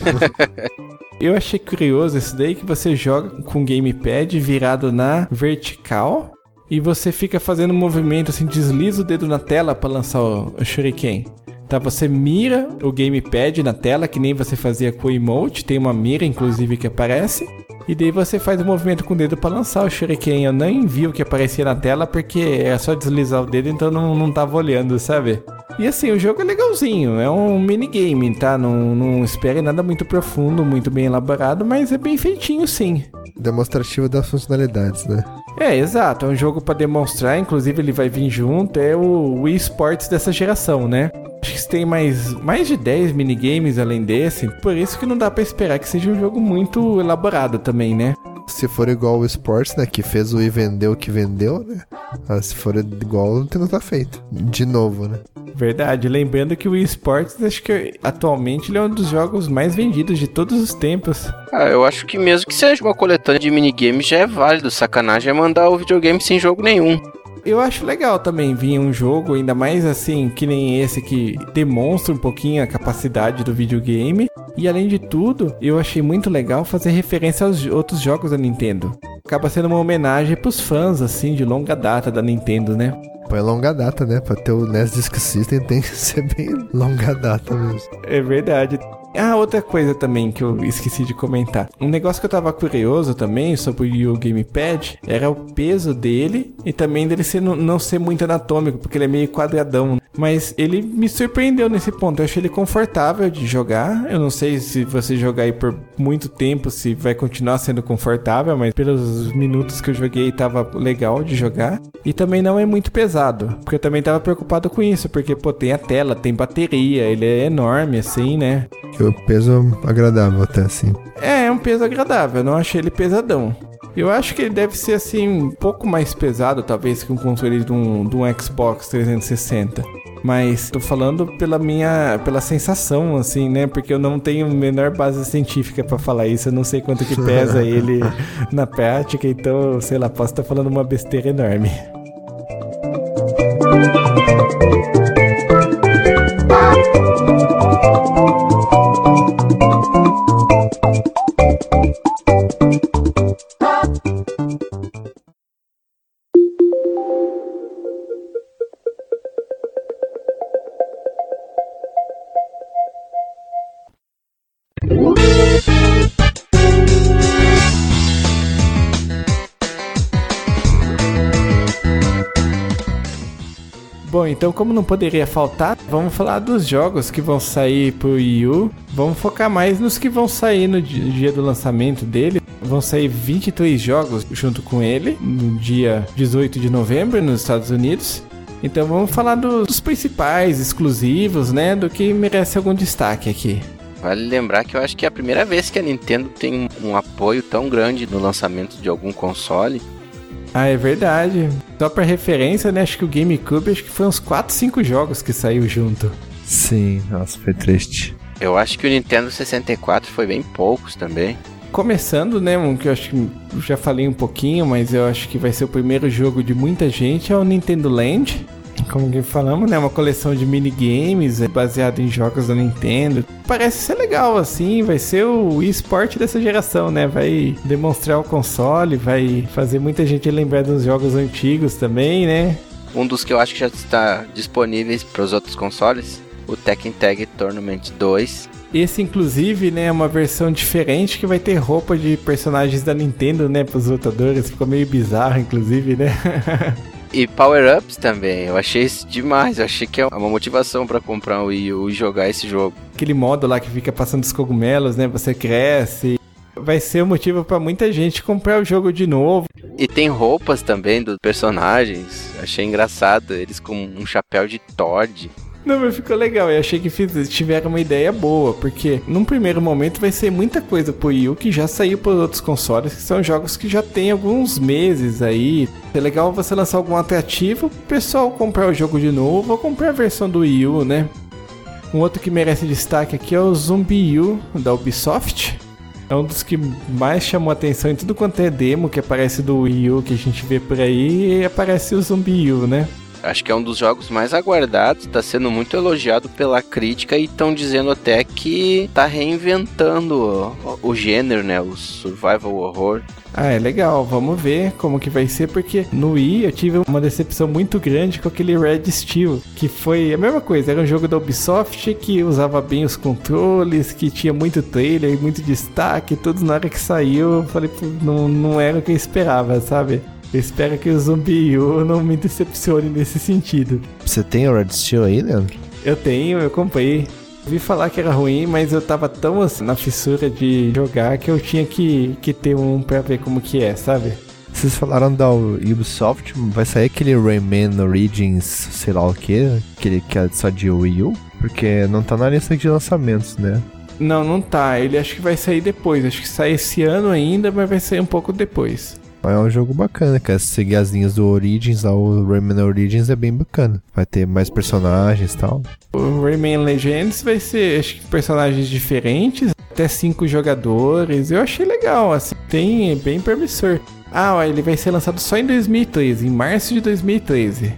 Eu achei curioso esse daí que você joga com o gamepad virado na vertical e você fica fazendo um movimento assim, desliza o dedo na tela para lançar o, o shuriken. Tá, você mira o gamepad na tela, que nem você fazia com o emote, tem uma mira inclusive que aparece. E daí você faz o movimento com o dedo para lançar o shuriken. Eu nem vi o que aparecia na tela porque é só deslizar o dedo, então não, não tava olhando, sabe? E assim, o jogo é legalzinho, é um minigame, tá? Não, não espere nada muito profundo, muito bem elaborado, mas é bem feitinho sim. Demonstrativo das funcionalidades, né? É, exato, é um jogo pra demonstrar, inclusive ele vai vir junto, é o Wii Sports dessa geração, né? Acho que tem mais, mais de 10 minigames além desse, por isso que não dá pra esperar que seja um jogo muito elaborado também, né? Se for igual o Sports, né? Que fez o e vendeu o que vendeu, né? Ah, se for igual, não tem nada feito. De novo, né? Verdade, lembrando que o Wii Sports, acho que atualmente ele é um dos jogos mais vendidos de todos os tempos. Ah, eu acho que mesmo que seja uma coletânea de minigames já é válido. Sacanagem é mandar o videogame sem jogo nenhum. Eu acho legal também vir um jogo, ainda mais assim, que nem esse que demonstra um pouquinho a capacidade do videogame. E além de tudo, eu achei muito legal fazer referência aos outros jogos da Nintendo. Acaba sendo uma homenagem pros fãs, assim, de longa data da Nintendo, né? Pô, é longa data, né? Pra ter o NES Disk System tem que ser bem longa data mesmo. É verdade. Ah, outra coisa também que eu esqueci de comentar. Um negócio que eu tava curioso também sobre o Gamepad era o peso dele e também dele ser, não ser muito anatômico, porque ele é meio quadradão. Mas ele me surpreendeu nesse ponto. Eu achei ele confortável de jogar. Eu não sei se você jogar aí por muito tempo, se vai continuar sendo confortável, mas pelos minutos que eu joguei tava legal de jogar. E também não é muito pesado, porque eu também tava preocupado com isso, porque pô, tem a tela, tem bateria, ele é enorme assim, né? O peso agradável até assim. É, é um peso agradável, eu não achei ele pesadão. Eu acho que ele deve ser assim um pouco mais pesado, talvez, que um controle de um, de um Xbox 360. Mas tô falando pela minha, pela sensação, assim, né? Porque eu não tenho a menor base científica para falar isso. Eu não sei quanto que pesa ele na prática, então, sei lá, posso estar falando uma besteira enorme. Então como não poderia faltar, vamos falar dos jogos que vão sair pro Wii U. Vamos focar mais nos que vão sair no dia do lançamento dele. Vão sair 23 jogos junto com ele no dia 18 de novembro nos Estados Unidos. Então vamos falar do, dos principais, exclusivos, né? Do que merece algum destaque aqui. Vale lembrar que eu acho que é a primeira vez que a Nintendo tem um apoio tão grande no lançamento de algum console. Ah, é verdade. Só pra referência, né? Acho que o GameCube acho que foi uns 4, 5 jogos que saiu junto. Sim, nossa, foi triste. Eu acho que o Nintendo 64 foi bem poucos também. Começando, né, um que eu acho que já falei um pouquinho, mas eu acho que vai ser o primeiro jogo de muita gente, é o Nintendo Land. Como que falamos, né? Uma coleção de minigames baseado em jogos da Nintendo. Parece ser legal, assim. Vai ser o esporte dessa geração, né? Vai demonstrar o console, vai fazer muita gente lembrar dos jogos antigos também, né? Um dos que eu acho que já está disponíveis para os outros consoles, o Tekken Tag Tournament 2. Esse, inclusive, né, é uma versão diferente que vai ter roupa de personagens da Nintendo, né, para os lutadores. Ficou meio bizarro, inclusive, né? E power-ups também, eu achei isso demais. Eu achei que é uma motivação para comprar um Wii U e jogar esse jogo. Aquele modo lá que fica passando os cogumelos, né? Você cresce. Vai ser o um motivo para muita gente comprar o jogo de novo. E tem roupas também dos personagens. Achei engraçado, eles com um chapéu de Todd. Não, mas ficou legal. Eu achei que fiz, tiveram uma ideia boa, porque num primeiro momento vai ser muita coisa pro Wii U que já saiu para outros consoles, que são jogos que já tem alguns meses aí. É legal você lançar algum atrativo pro pessoal comprar o jogo de novo ou comprar a versão do Wii U, né? Um outro que merece destaque aqui é o Zombie U da Ubisoft. É um dos que mais chamou atenção em tudo quanto é demo que aparece do Wii U que a gente vê por aí e aparece o Zombie U, né? Acho que é um dos jogos mais aguardados, está sendo muito elogiado pela crítica e estão dizendo até que está reinventando o, o, gênero, né? O survival horror. Ah, é legal. Vamos ver como que vai ser, porque no Wii eu tive uma decepção muito grande com aquele Red Steel, que foi a mesma coisa, era um jogo da Ubisoft que usava bem os controles, que tinha muito trailer, muito destaque, todos na hora que saiu, eu falei, não, não era o que eu esperava, sabe? Eu espero que o Zumbi U não me decepcione nesse sentido. Você tem o Red Steel aí, Leandro? Eu tenho, eu comprei. Vi falar que era ruim, mas eu tava tão assim, na fissura de jogar que eu tinha que, que ter um pra ver como que é, sabe? Vocês falaram da Ubisoft, vai sair aquele Rayman Origins, sei lá o que, aquele que é só de Wii U? Porque não tá na lista de lançamentos, né? Não, não tá. Ele acho que vai sair depois. Acho que sai esse ano ainda, mas vai sair um pouco depois. É um jogo bacana, cara. Se seguir as linhas do Origins, lá, o Rayman Origins é bem bacana. Vai ter mais personagens e tal. O Rayman Legends vai ser, acho que, personagens diferentes, até cinco jogadores. Eu achei legal, assim, tem é bem promissor. Ah, ó, ele vai ser lançado só em 2013, em março de 2013.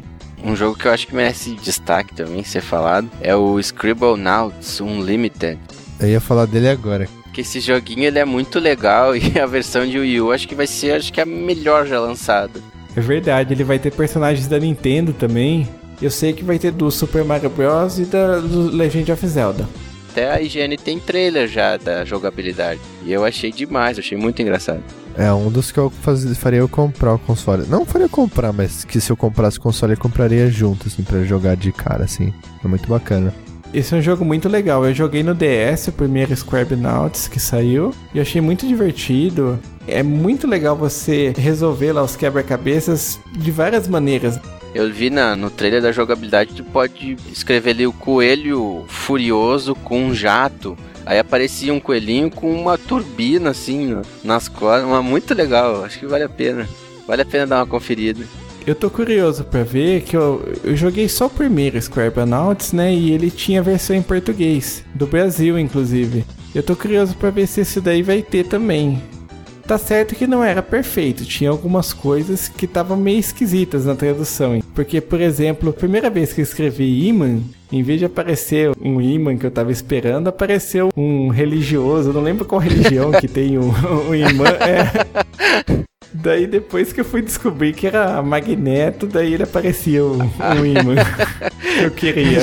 Um jogo que eu acho que merece destaque também ser falado é o Scribblenauts Unlimited. Eu ia falar dele agora. Que esse joguinho ele é muito legal e a versão de Wii U acho que vai ser acho que a melhor já lançada. É verdade, ele vai ter personagens da Nintendo também. Eu sei que vai ter do Super Mario Bros. e da do Legend of Zelda. até a IGN tem trailer já da jogabilidade. E eu achei demais, achei muito engraçado. É um dos que eu faz, faria eu comprar o console. Não faria comprar, mas que se eu comprasse o console eu compraria junto, assim, pra jogar de cara, assim. É muito bacana. Esse é um jogo muito legal. Eu joguei no DS, o primeiro Scribnauts que saiu, e achei muito divertido. É muito legal você resolver lá os quebra-cabeças de várias maneiras. Eu vi na, no trailer da jogabilidade, tu pode escrever ali o coelho furioso com um jato. Aí aparecia um coelhinho com uma turbina assim nas costas, muito legal, acho que vale a pena. Vale a pena dar uma conferida. Eu tô curioso pra ver que eu, eu joguei só o primeiro Scribonauts, né? E ele tinha versão em português, do Brasil inclusive. Eu tô curioso pra ver se esse daí vai ter também. Tá certo que não era perfeito, tinha algumas coisas que estavam meio esquisitas na tradução. Porque, por exemplo, a primeira vez que eu escrevi imã, em vez de aparecer um imã que eu tava esperando, apareceu um religioso. Não lembro qual religião que tem um, um imã. É. Daí depois que eu fui descobrir que era Magneto, daí ele aparecia um, um imã que eu queria.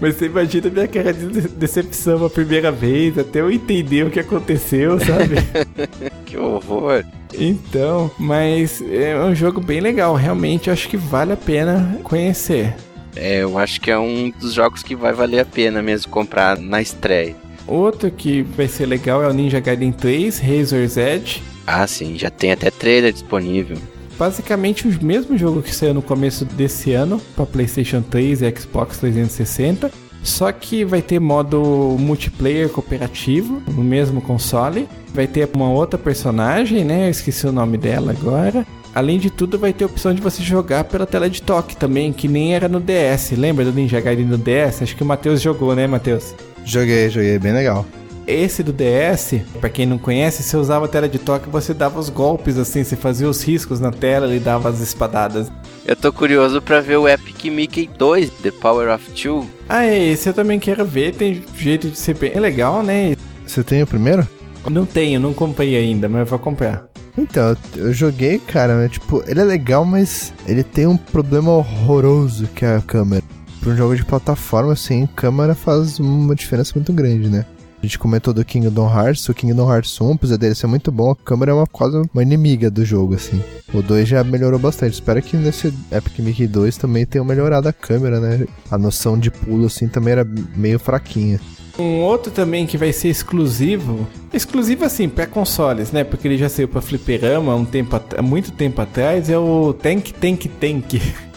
Mas você imagina minha cara de decepção a primeira vez, até eu entender o que aconteceu, sabe? que horror. Então, mas é um jogo bem legal, realmente acho que vale a pena conhecer. É, eu acho que é um dos jogos que vai valer a pena mesmo comprar na estreia. Outro que vai ser legal é o Ninja Gaiden 3, Razor's Edge. Ah, sim, já tem até trailer disponível. Basicamente o mesmo jogo que saiu no começo desse ano para PlayStation 3 e Xbox 360. Só que vai ter modo multiplayer cooperativo no mesmo console. Vai ter uma outra personagem, né? Eu esqueci o nome dela agora. Além de tudo, vai ter a opção de você jogar pela tela de toque também, que nem era no DS. Lembra do Ninja Gaiden no DS? Acho que o Matheus jogou, né, Matheus? Joguei, joguei, bem legal. Esse do DS, para quem não conhece, você usava a tela de toque e você dava os golpes assim, você fazia os riscos na tela e dava as espadadas. Eu tô curioso para ver o Epic Mickey 2, The Power of Two. Ah, é, esse eu também quero ver, tem jeito de ser bem legal, né? Você tem o primeiro? Não tenho, não comprei ainda, mas vou comprar. Então, eu joguei, cara, mas, tipo, ele é legal, mas ele tem um problema horroroso que é a câmera. Para um jogo de plataforma, assim, câmera faz uma diferença muito grande, né? A gente comentou do Kingdom Hearts, o Kingdom Hearts 1, apesar dele ser muito bom, a câmera é uma quase uma inimiga do jogo, assim. O 2 já melhorou bastante. Espero que nesse Epic Mickey 2 também tenha melhorado a câmera, né? A noção de pulo, assim, também era meio fraquinha. Um outro também que vai ser exclusivo, exclusivo assim para consoles, né? Porque ele já saiu para fliperama um tempo, há muito tempo atrás, é o Tank Tank Tank.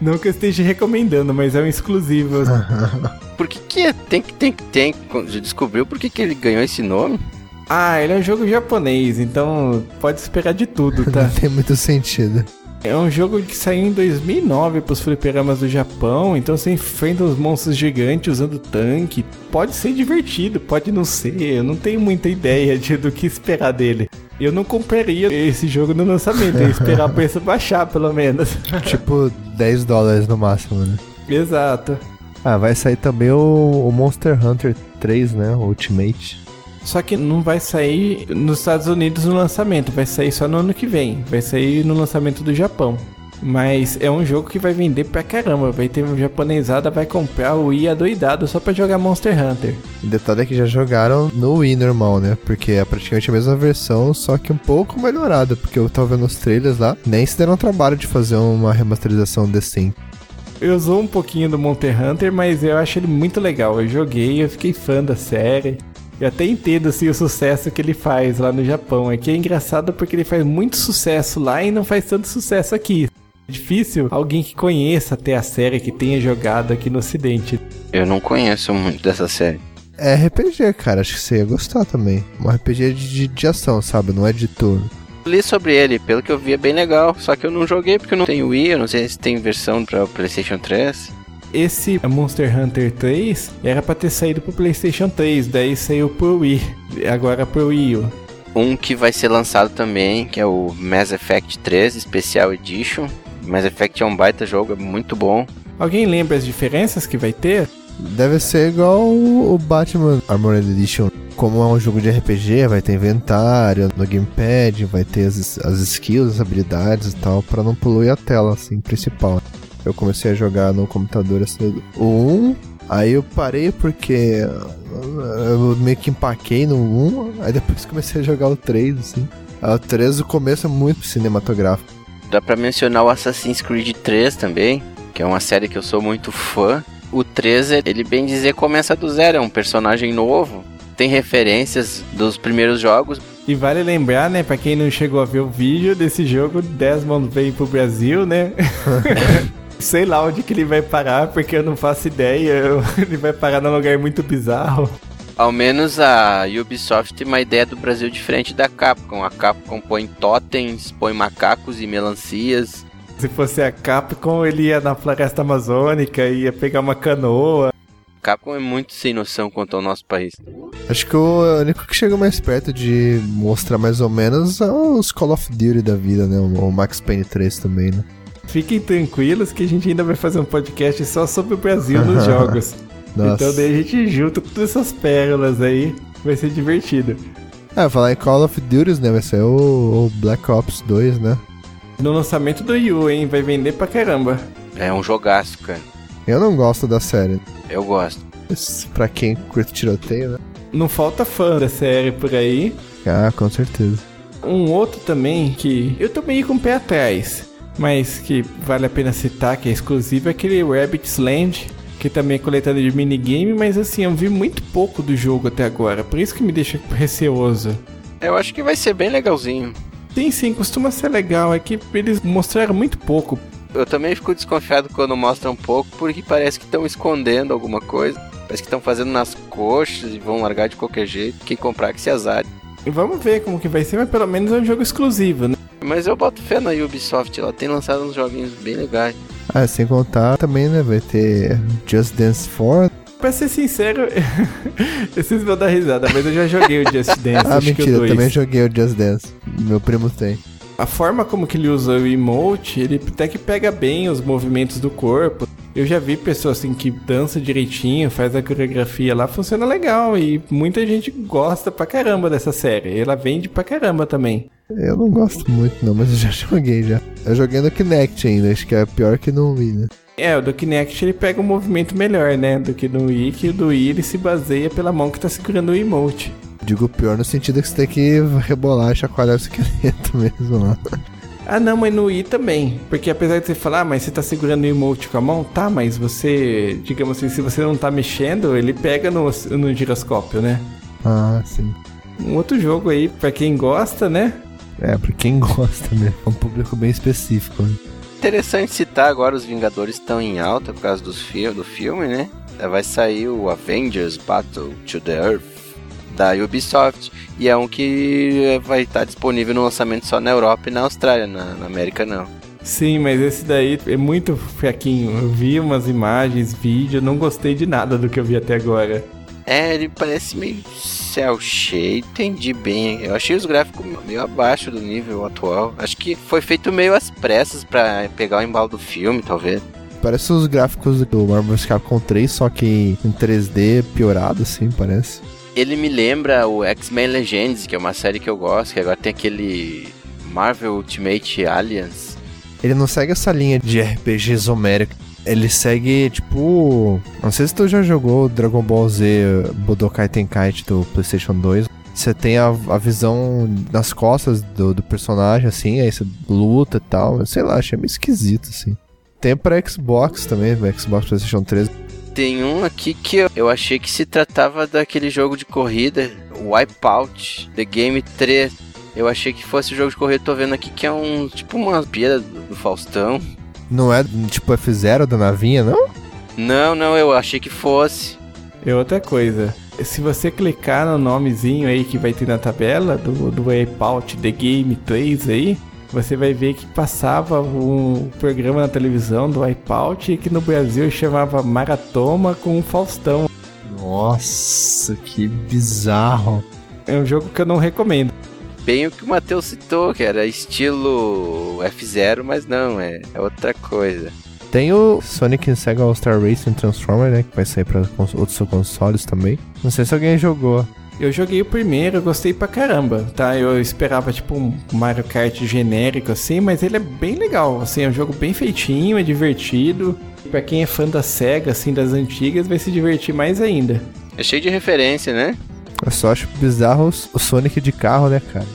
Não que eu esteja recomendando, mas é um exclusivo. por que que é Tank Tank Tank? Já descobriu por que que ele ganhou esse nome? Ah, ele é um jogo japonês, então pode esperar de tudo, tá? Não tem muito sentido. É um jogo que saiu em 2009 para os fliperamas do Japão, então você enfrenta os monstros gigantes usando tanque. Pode ser divertido, pode não ser, eu não tenho muita ideia de, do que esperar dele. Eu não compraria esse jogo no lançamento, eu ia esperar o preço baixar pelo menos. tipo 10 dólares no máximo, né? Exato. Ah, vai sair também o, o Monster Hunter 3, né? O Ultimate. Só que não vai sair nos Estados Unidos no lançamento, vai sair só no ano que vem. Vai sair no lançamento do Japão. Mas é um jogo que vai vender pra caramba. Vai ter um japonesada, vai comprar o Wii adoidado só pra jogar Monster Hunter. O detalhe é que já jogaram no Wii normal, né? Porque é praticamente a mesma versão, só que um pouco melhorada. Porque eu tava vendo os trailers lá, nem se deram trabalho de fazer uma remasterização decente. Eu usou um pouquinho do Monster Hunter, mas eu acho ele muito legal. Eu joguei, eu fiquei fã da série. Eu até entendo assim, o sucesso que ele faz lá no Japão. É que é engraçado porque ele faz muito sucesso lá e não faz tanto sucesso aqui. É difícil alguém que conheça até a série que tenha jogado aqui no ocidente. Eu não conheço muito dessa série. É RPG, cara. Acho que você ia gostar também. Um RPG de, de ação, sabe? Não é de turno. Li sobre ele, pelo que eu vi é bem legal. Só que eu não joguei porque eu não tenho Wii, eu não sei se tem versão para PlayStation 3. Esse Monster Hunter 3 era para ter saído pro PlayStation 3, daí saiu pro Wii, agora pro Wii U. Um que vai ser lançado também, que é o Mass Effect 3 Special Edition. Mass Effect é um baita jogo, é muito bom. Alguém lembra as diferenças que vai ter? Deve ser igual o Batman Armored Edition. Como é um jogo de RPG, vai ter inventário no gamepad, vai ter as, as skills, as habilidades e tal, para não poluir a tela, assim, principal. Eu comecei a jogar no computador assim, o 1, Aí eu parei porque eu meio que empaquei no 1, aí depois comecei a jogar o 3, assim. Aí o 3, o começo é muito cinematográfico. Dá pra mencionar o Assassin's Creed 3 também, que é uma série que eu sou muito fã. O 3, ele bem dizer, começa do zero, é um personagem novo, tem referências dos primeiros jogos. E vale lembrar, né, pra quem não chegou a ver o vídeo desse jogo, Desmond veio pro Brasil, né? Sei lá onde que ele vai parar, porque eu não faço ideia. Ele vai parar num lugar muito bizarro. Ao menos a Ubisoft tem uma ideia do Brasil diferente da Capcom. A Capcom põe totens, põe macacos e melancias. Se fosse a Capcom, ele ia na floresta amazônica, ia pegar uma canoa. A Capcom é muito sem noção quanto ao nosso país. Acho que o único que chega mais perto de mostrar mais ou menos é os Call of Duty da vida, né? O Max Payne 3 também, né? Fiquem tranquilos que a gente ainda vai fazer um podcast só sobre o Brasil nos jogos. Nossa. Então daí a gente junta todas essas pérolas aí, vai ser divertido. É, falar em Call of Duty, né? Vai ser o, o Black Ops 2, né? No lançamento do Yu, hein? Vai vender pra caramba. É um jogaço, cara. Eu não gosto da série. Eu gosto. Mas pra quem curte tiroteio, né? Não falta fã da série por aí. Ah, com certeza. Um outro também que eu tô meio com o pé atrás, mas que vale a pena citar, que é exclusivo, é aquele Rabbit's Land, que também é coletado de minigame, mas assim, eu vi muito pouco do jogo até agora, por isso que me deixa receoso. Eu acho que vai ser bem legalzinho. Sim, sim, costuma ser legal, é que eles mostraram muito pouco. Eu também fico desconfiado quando mostram um pouco, porque parece que estão escondendo alguma coisa. Parece que estão fazendo nas coxas e vão largar de qualquer jeito. Quem comprar que se azare. E vamos ver como que vai ser, mas pelo menos é um jogo exclusivo, né? Mas eu boto fé na Ubisoft, ela tem lançado uns joguinhos bem legais. Ah, sem contar também, né? Vai ter Just Dance 4. Pra ser sincero, vocês vão dar risada, mas eu já joguei o Just Dance. Ah, mentira, eu 2. também joguei o Just Dance. Meu primo tem. A forma como que ele usa o emote, ele até que pega bem os movimentos do corpo. Eu já vi pessoas assim que dança direitinho, faz a coreografia lá, funciona legal e muita gente gosta pra caramba dessa série. Ela vende pra caramba também. Eu não gosto muito, não, mas eu já joguei já. Eu joguei no Kinect ainda, acho que é pior que no Wii, né? É, o do Kinect ele pega um movimento melhor, né, do que no Wii, que o do Wii ele se baseia pela mão que tá segurando o emote. Digo pior no sentido que você tem que rebolar e chacoalhar o esqueleto mesmo lá. Ah, não, mas no Wii também. Porque apesar de você falar, ah, mas você tá segurando o emote com a mão, tá, mas você, digamos assim, se você não tá mexendo, ele pega no, no giroscópio, né? Ah, sim. Um outro jogo aí, pra quem gosta, né? É, pra quem gosta mesmo. É um público bem específico. Né? Interessante citar agora, os Vingadores estão em alta por causa dos fi do filme, né? Vai sair o Avengers Battle to the Earth da Ubisoft. E é um que vai estar disponível no lançamento só na Europa e na Austrália, na, na América não. Sim, mas esse daí é muito fraquinho. Eu vi umas imagens, vídeo, não gostei de nada do que eu vi até agora. É, ele parece meio cel shade, entendi bem. Eu achei os gráficos meio abaixo do nível atual. Acho que foi feito meio às pressas para pegar o embalo do filme, talvez. Parece os gráficos do Marvel Capcom 3, só que em 3D piorado, assim, parece. Ele me lembra o X-Men Legends, que é uma série que eu gosto, que agora tem aquele Marvel Ultimate Alliance. Ele não segue essa linha de RPG isomérico. Ele segue, tipo. Não sei se tu já jogou Dragon Ball Z Budokai Tenkaichi do PlayStation 2. Você tem a, a visão nas costas do, do, personagem, assim, aí você luta e tal. Sei lá, achei meio esquisito, assim. Tem pra Xbox também, Xbox PlayStation 3. Tem um aqui que eu, eu achei que se tratava daquele jogo de corrida, Wipeout, The Game 3. Eu achei que fosse o jogo de corrida, tô vendo aqui que é um tipo uma piada do, Faustão. Não é tipo F0 da navinha, não? Não, não, eu achei que fosse. E outra coisa, se você clicar no nomezinho aí que vai ter na tabela do, do Wipeout The Game 3 aí, você vai ver que passava um programa na televisão do Wipeout que no Brasil chamava Maratoma com o Faustão. Nossa, que bizarro. É um jogo que eu não recomendo. Bem o que o Matheus citou, que era estilo F0, mas não, é, é outra coisa. Tem o Sonic Sega All-Star Racing Transformer, né? Que vai sair para outros consoles também. Não sei se alguém jogou. Eu joguei o primeiro, eu gostei pra caramba, tá? Eu esperava tipo um Mario Kart genérico assim, mas ele é bem legal, assim, é um jogo bem feitinho, é divertido. Pra quem é fã da SEGA, assim, das antigas, vai se divertir mais ainda. É cheio de referência, né? Eu só acho bizarro o Sonic de carro, né, cara?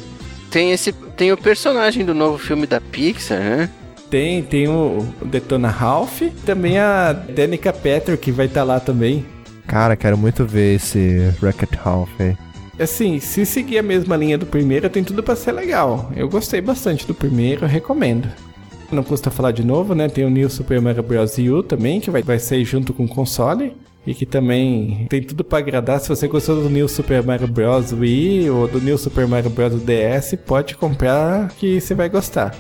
Tem esse. Tem o personagem do novo filme da Pixar, né? Tem, tem o Detona Ralph, também a Danica Petro, que vai estar lá também. Cara, quero muito ver esse Wreck-It Ralph aí. Assim, se seguir a mesma linha do primeiro, tem tudo pra ser legal. Eu gostei bastante do primeiro, eu recomendo. Não custa falar de novo, né? Tem o New Super Mario Bros. U também, que vai, vai sair junto com o console. E que também tem tudo pra agradar. Se você gostou do New Super Mario Bros. Wii ou do New Super Mario Bros. DS, pode comprar que você vai gostar.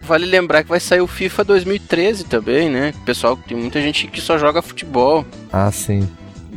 Vale lembrar que vai sair o FIFA 2013 também, né? Pessoal, tem muita gente que só joga futebol. Ah, sim.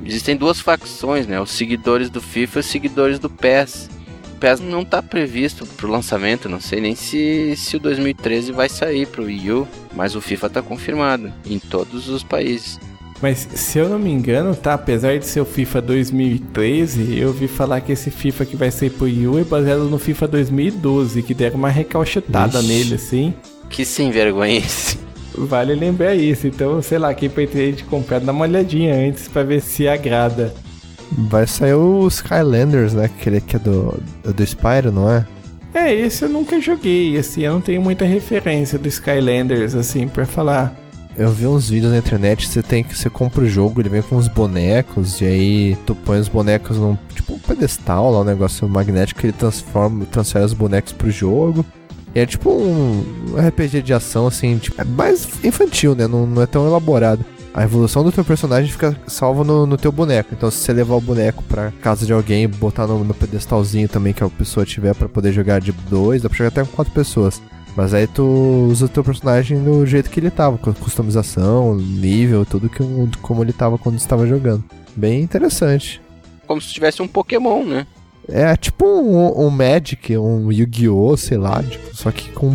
Existem duas facções, né? Os seguidores do FIFA e os seguidores do PES. O PES não tá previsto pro lançamento, não sei nem se, se o 2013 vai sair pro Wii U, mas o FIFA tá confirmado em todos os países. Mas se eu não me engano, tá? Apesar de ser o FIFA 2013, eu ouvi falar que esse FIFA que vai sair pro Wii U é baseado no FIFA 2012, que deram uma recalchutada Ixi. nele, assim. Que sem vergonha esse. Vale lembrar isso. Então, sei lá, quem pretende comprar, dá uma olhadinha antes pra ver se agrada. Vai sair o Skylanders, né? Aquele que é do, do Spyro, não é? É, esse eu nunca joguei, assim, eu não tenho muita referência do Skylanders, assim, pra falar. Eu vi uns vídeos na internet, você tem que você compra o jogo, ele vem com uns bonecos e aí tu põe os bonecos num tipo um pedestal lá, um negócio magnético ele transforma, transfere os bonecos pro jogo. E é tipo um RPG de ação assim, tipo, é mais infantil, né? Não, não é tão elaborado. A evolução do teu personagem fica salva no, no teu boneco. Então, se você levar o boneco pra casa de alguém e botar no, no pedestalzinho também que a pessoa tiver pra poder jogar de dois, dá pra jogar até com quatro pessoas. Mas aí tu usa o teu personagem do jeito que ele tava, com customização, nível, tudo que, como ele tava quando estava jogando. Bem interessante. Como se tivesse um Pokémon, né? É tipo um, um Magic, um Yu-Gi-Oh!, sei lá, tipo, só que com,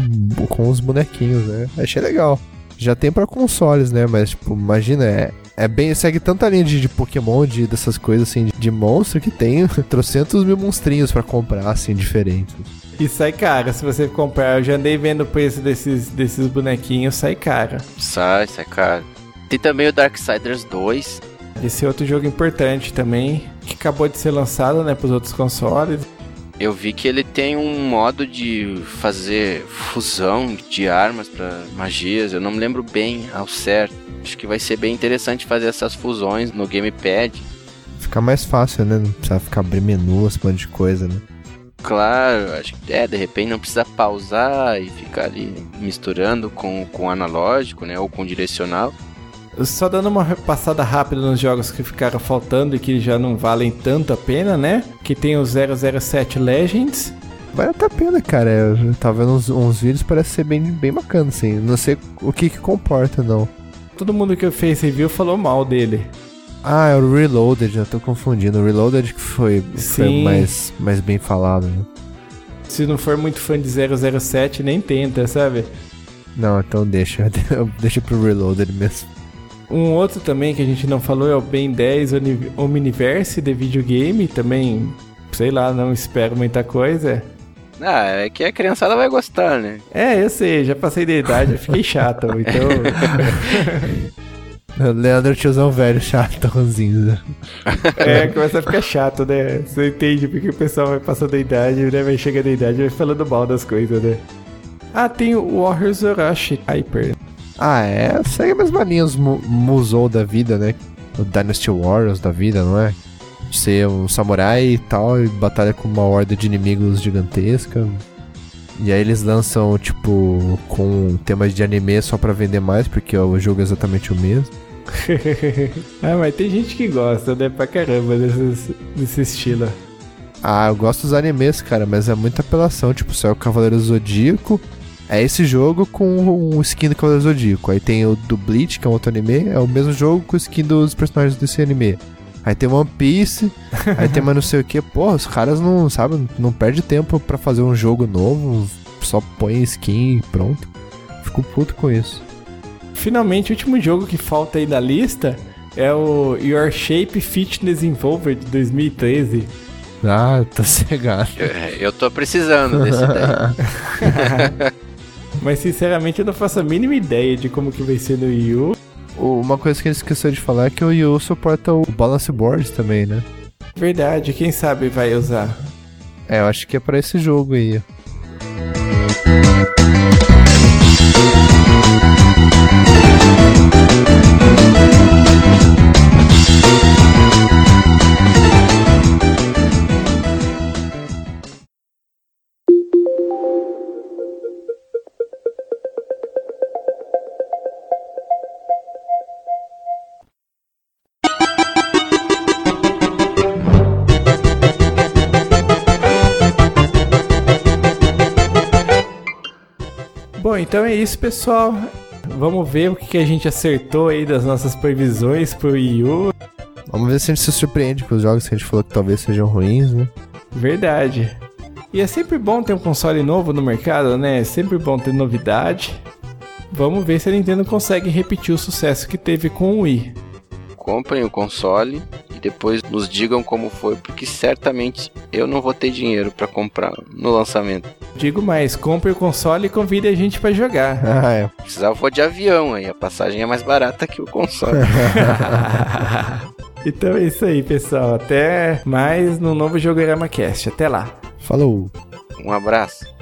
com os bonequinhos, né? Achei legal. Já tem pra consoles, né? Mas, tipo, imagina, é, é bem. Segue tanta linha de, de Pokémon, de, dessas coisas assim, de, de monstro, que tem trocentos mil monstrinhos pra comprar, assim, diferentes. E sai caro, se você comprar. Eu já andei vendo o preço desses, desses bonequinhos, sai caro. Sai, sai, cara. Tem também o Darksiders 2. Esse é outro jogo importante também, que acabou de ser lançado, né, pros outros consoles. Eu vi que ele tem um modo de fazer fusão de armas pra magias. Eu não me lembro bem ao certo. Acho que vai ser bem interessante fazer essas fusões no gamepad. Fica mais fácil, né? Não precisa ficar abrir menu, esse monte de coisa, né? Claro, acho que é, de repente não precisa pausar e ficar ali misturando com, com o analógico, né? Ou com o direcional. Só dando uma passada rápida nos jogos que ficaram faltando e que já não valem tanto a pena, né? Que tem o 007 Legends. Vale até a pena, cara. Eu tava vendo uns, uns vídeos, parece ser bem, bem bacana, assim. Não sei o que que comporta, não. Todo mundo que fez review falou mal dele. Ah, é o Reloaded, já tô confundindo. O Reloaded que foi, foi mais, mais bem falado, né? Se não for muito fã de 007, nem tenta, sabe? Não, então deixa. deixa pro Reloaded mesmo. Um outro também que a gente não falou é o Ben 10 Uni- Omniverse de videogame. Também, sei lá, não espero muita coisa. Ah, é que a criançada vai gostar, né? É, eu sei, já passei da idade, eu fiquei chato. Então, Leandro tiozão velho, chatãozinho. né? é, começa a ficar chato, né? Você entende porque o pessoal vai passando da idade, né? Vai chegando da idade e vai falando mal das coisas, né? Ah, tem o Warriors Orochi Hyper. Ah, é? Segue a mesma linha, os mu- Musou da vida, né? O Dynasty Warriors da vida, não é? Ser um samurai e tal, e batalha com uma horda de inimigos gigantesca. E aí eles lançam, tipo, com temas de anime só pra vender mais, porque o jogo é exatamente o mesmo. ah, mas tem gente que gosta, né? Pra caramba desses, desse estilo. Ah, eu gosto dos animes, cara, mas é muita apelação. Tipo, saiu o Cavaleiro Zodíaco. É esse jogo com o skin do Cavaleiro Zodíaco. Aí tem o do Bleach, que é um outro anime. É o mesmo jogo com o skin dos personagens desse anime. Aí tem One Piece. aí tem mais não sei o que. Porra, os caras não, sabe, não perde tempo pra fazer um jogo novo. Só põe skin e pronto. Fico puto com isso. Finalmente, o último jogo que falta aí na lista é o Your Shape Fitness Involved 2013. Ah, tá cegado. Eu, eu tô precisando desse daí. Mas sinceramente eu não faço a mínima ideia de como que vai ser no Wii U. Uma coisa que ele esqueceu de falar é que o Wii U suporta o Balance Board também, né? Verdade, quem sabe vai usar. É, eu acho que é pra esse jogo aí. Então é isso, pessoal. Vamos ver o que a gente acertou aí das nossas previsões pro Wii U. Vamos ver se a gente se surpreende com os jogos que a gente falou que talvez sejam ruins, né? Verdade. E é sempre bom ter um console novo no mercado, né? É sempre bom ter novidade. Vamos ver se a Nintendo consegue repetir o sucesso que teve com o Wii. Comprem o console e depois nos digam como foi, porque certamente eu não vou ter dinheiro pra comprar no lançamento. Digo mais, compre o console e convide a gente pra jogar. Ah, é. Precisava vou de avião aí, a passagem é mais barata que o console. então é isso aí, pessoal. Até mais no novo Jogorama Cast. Até lá. Falou. um abraço.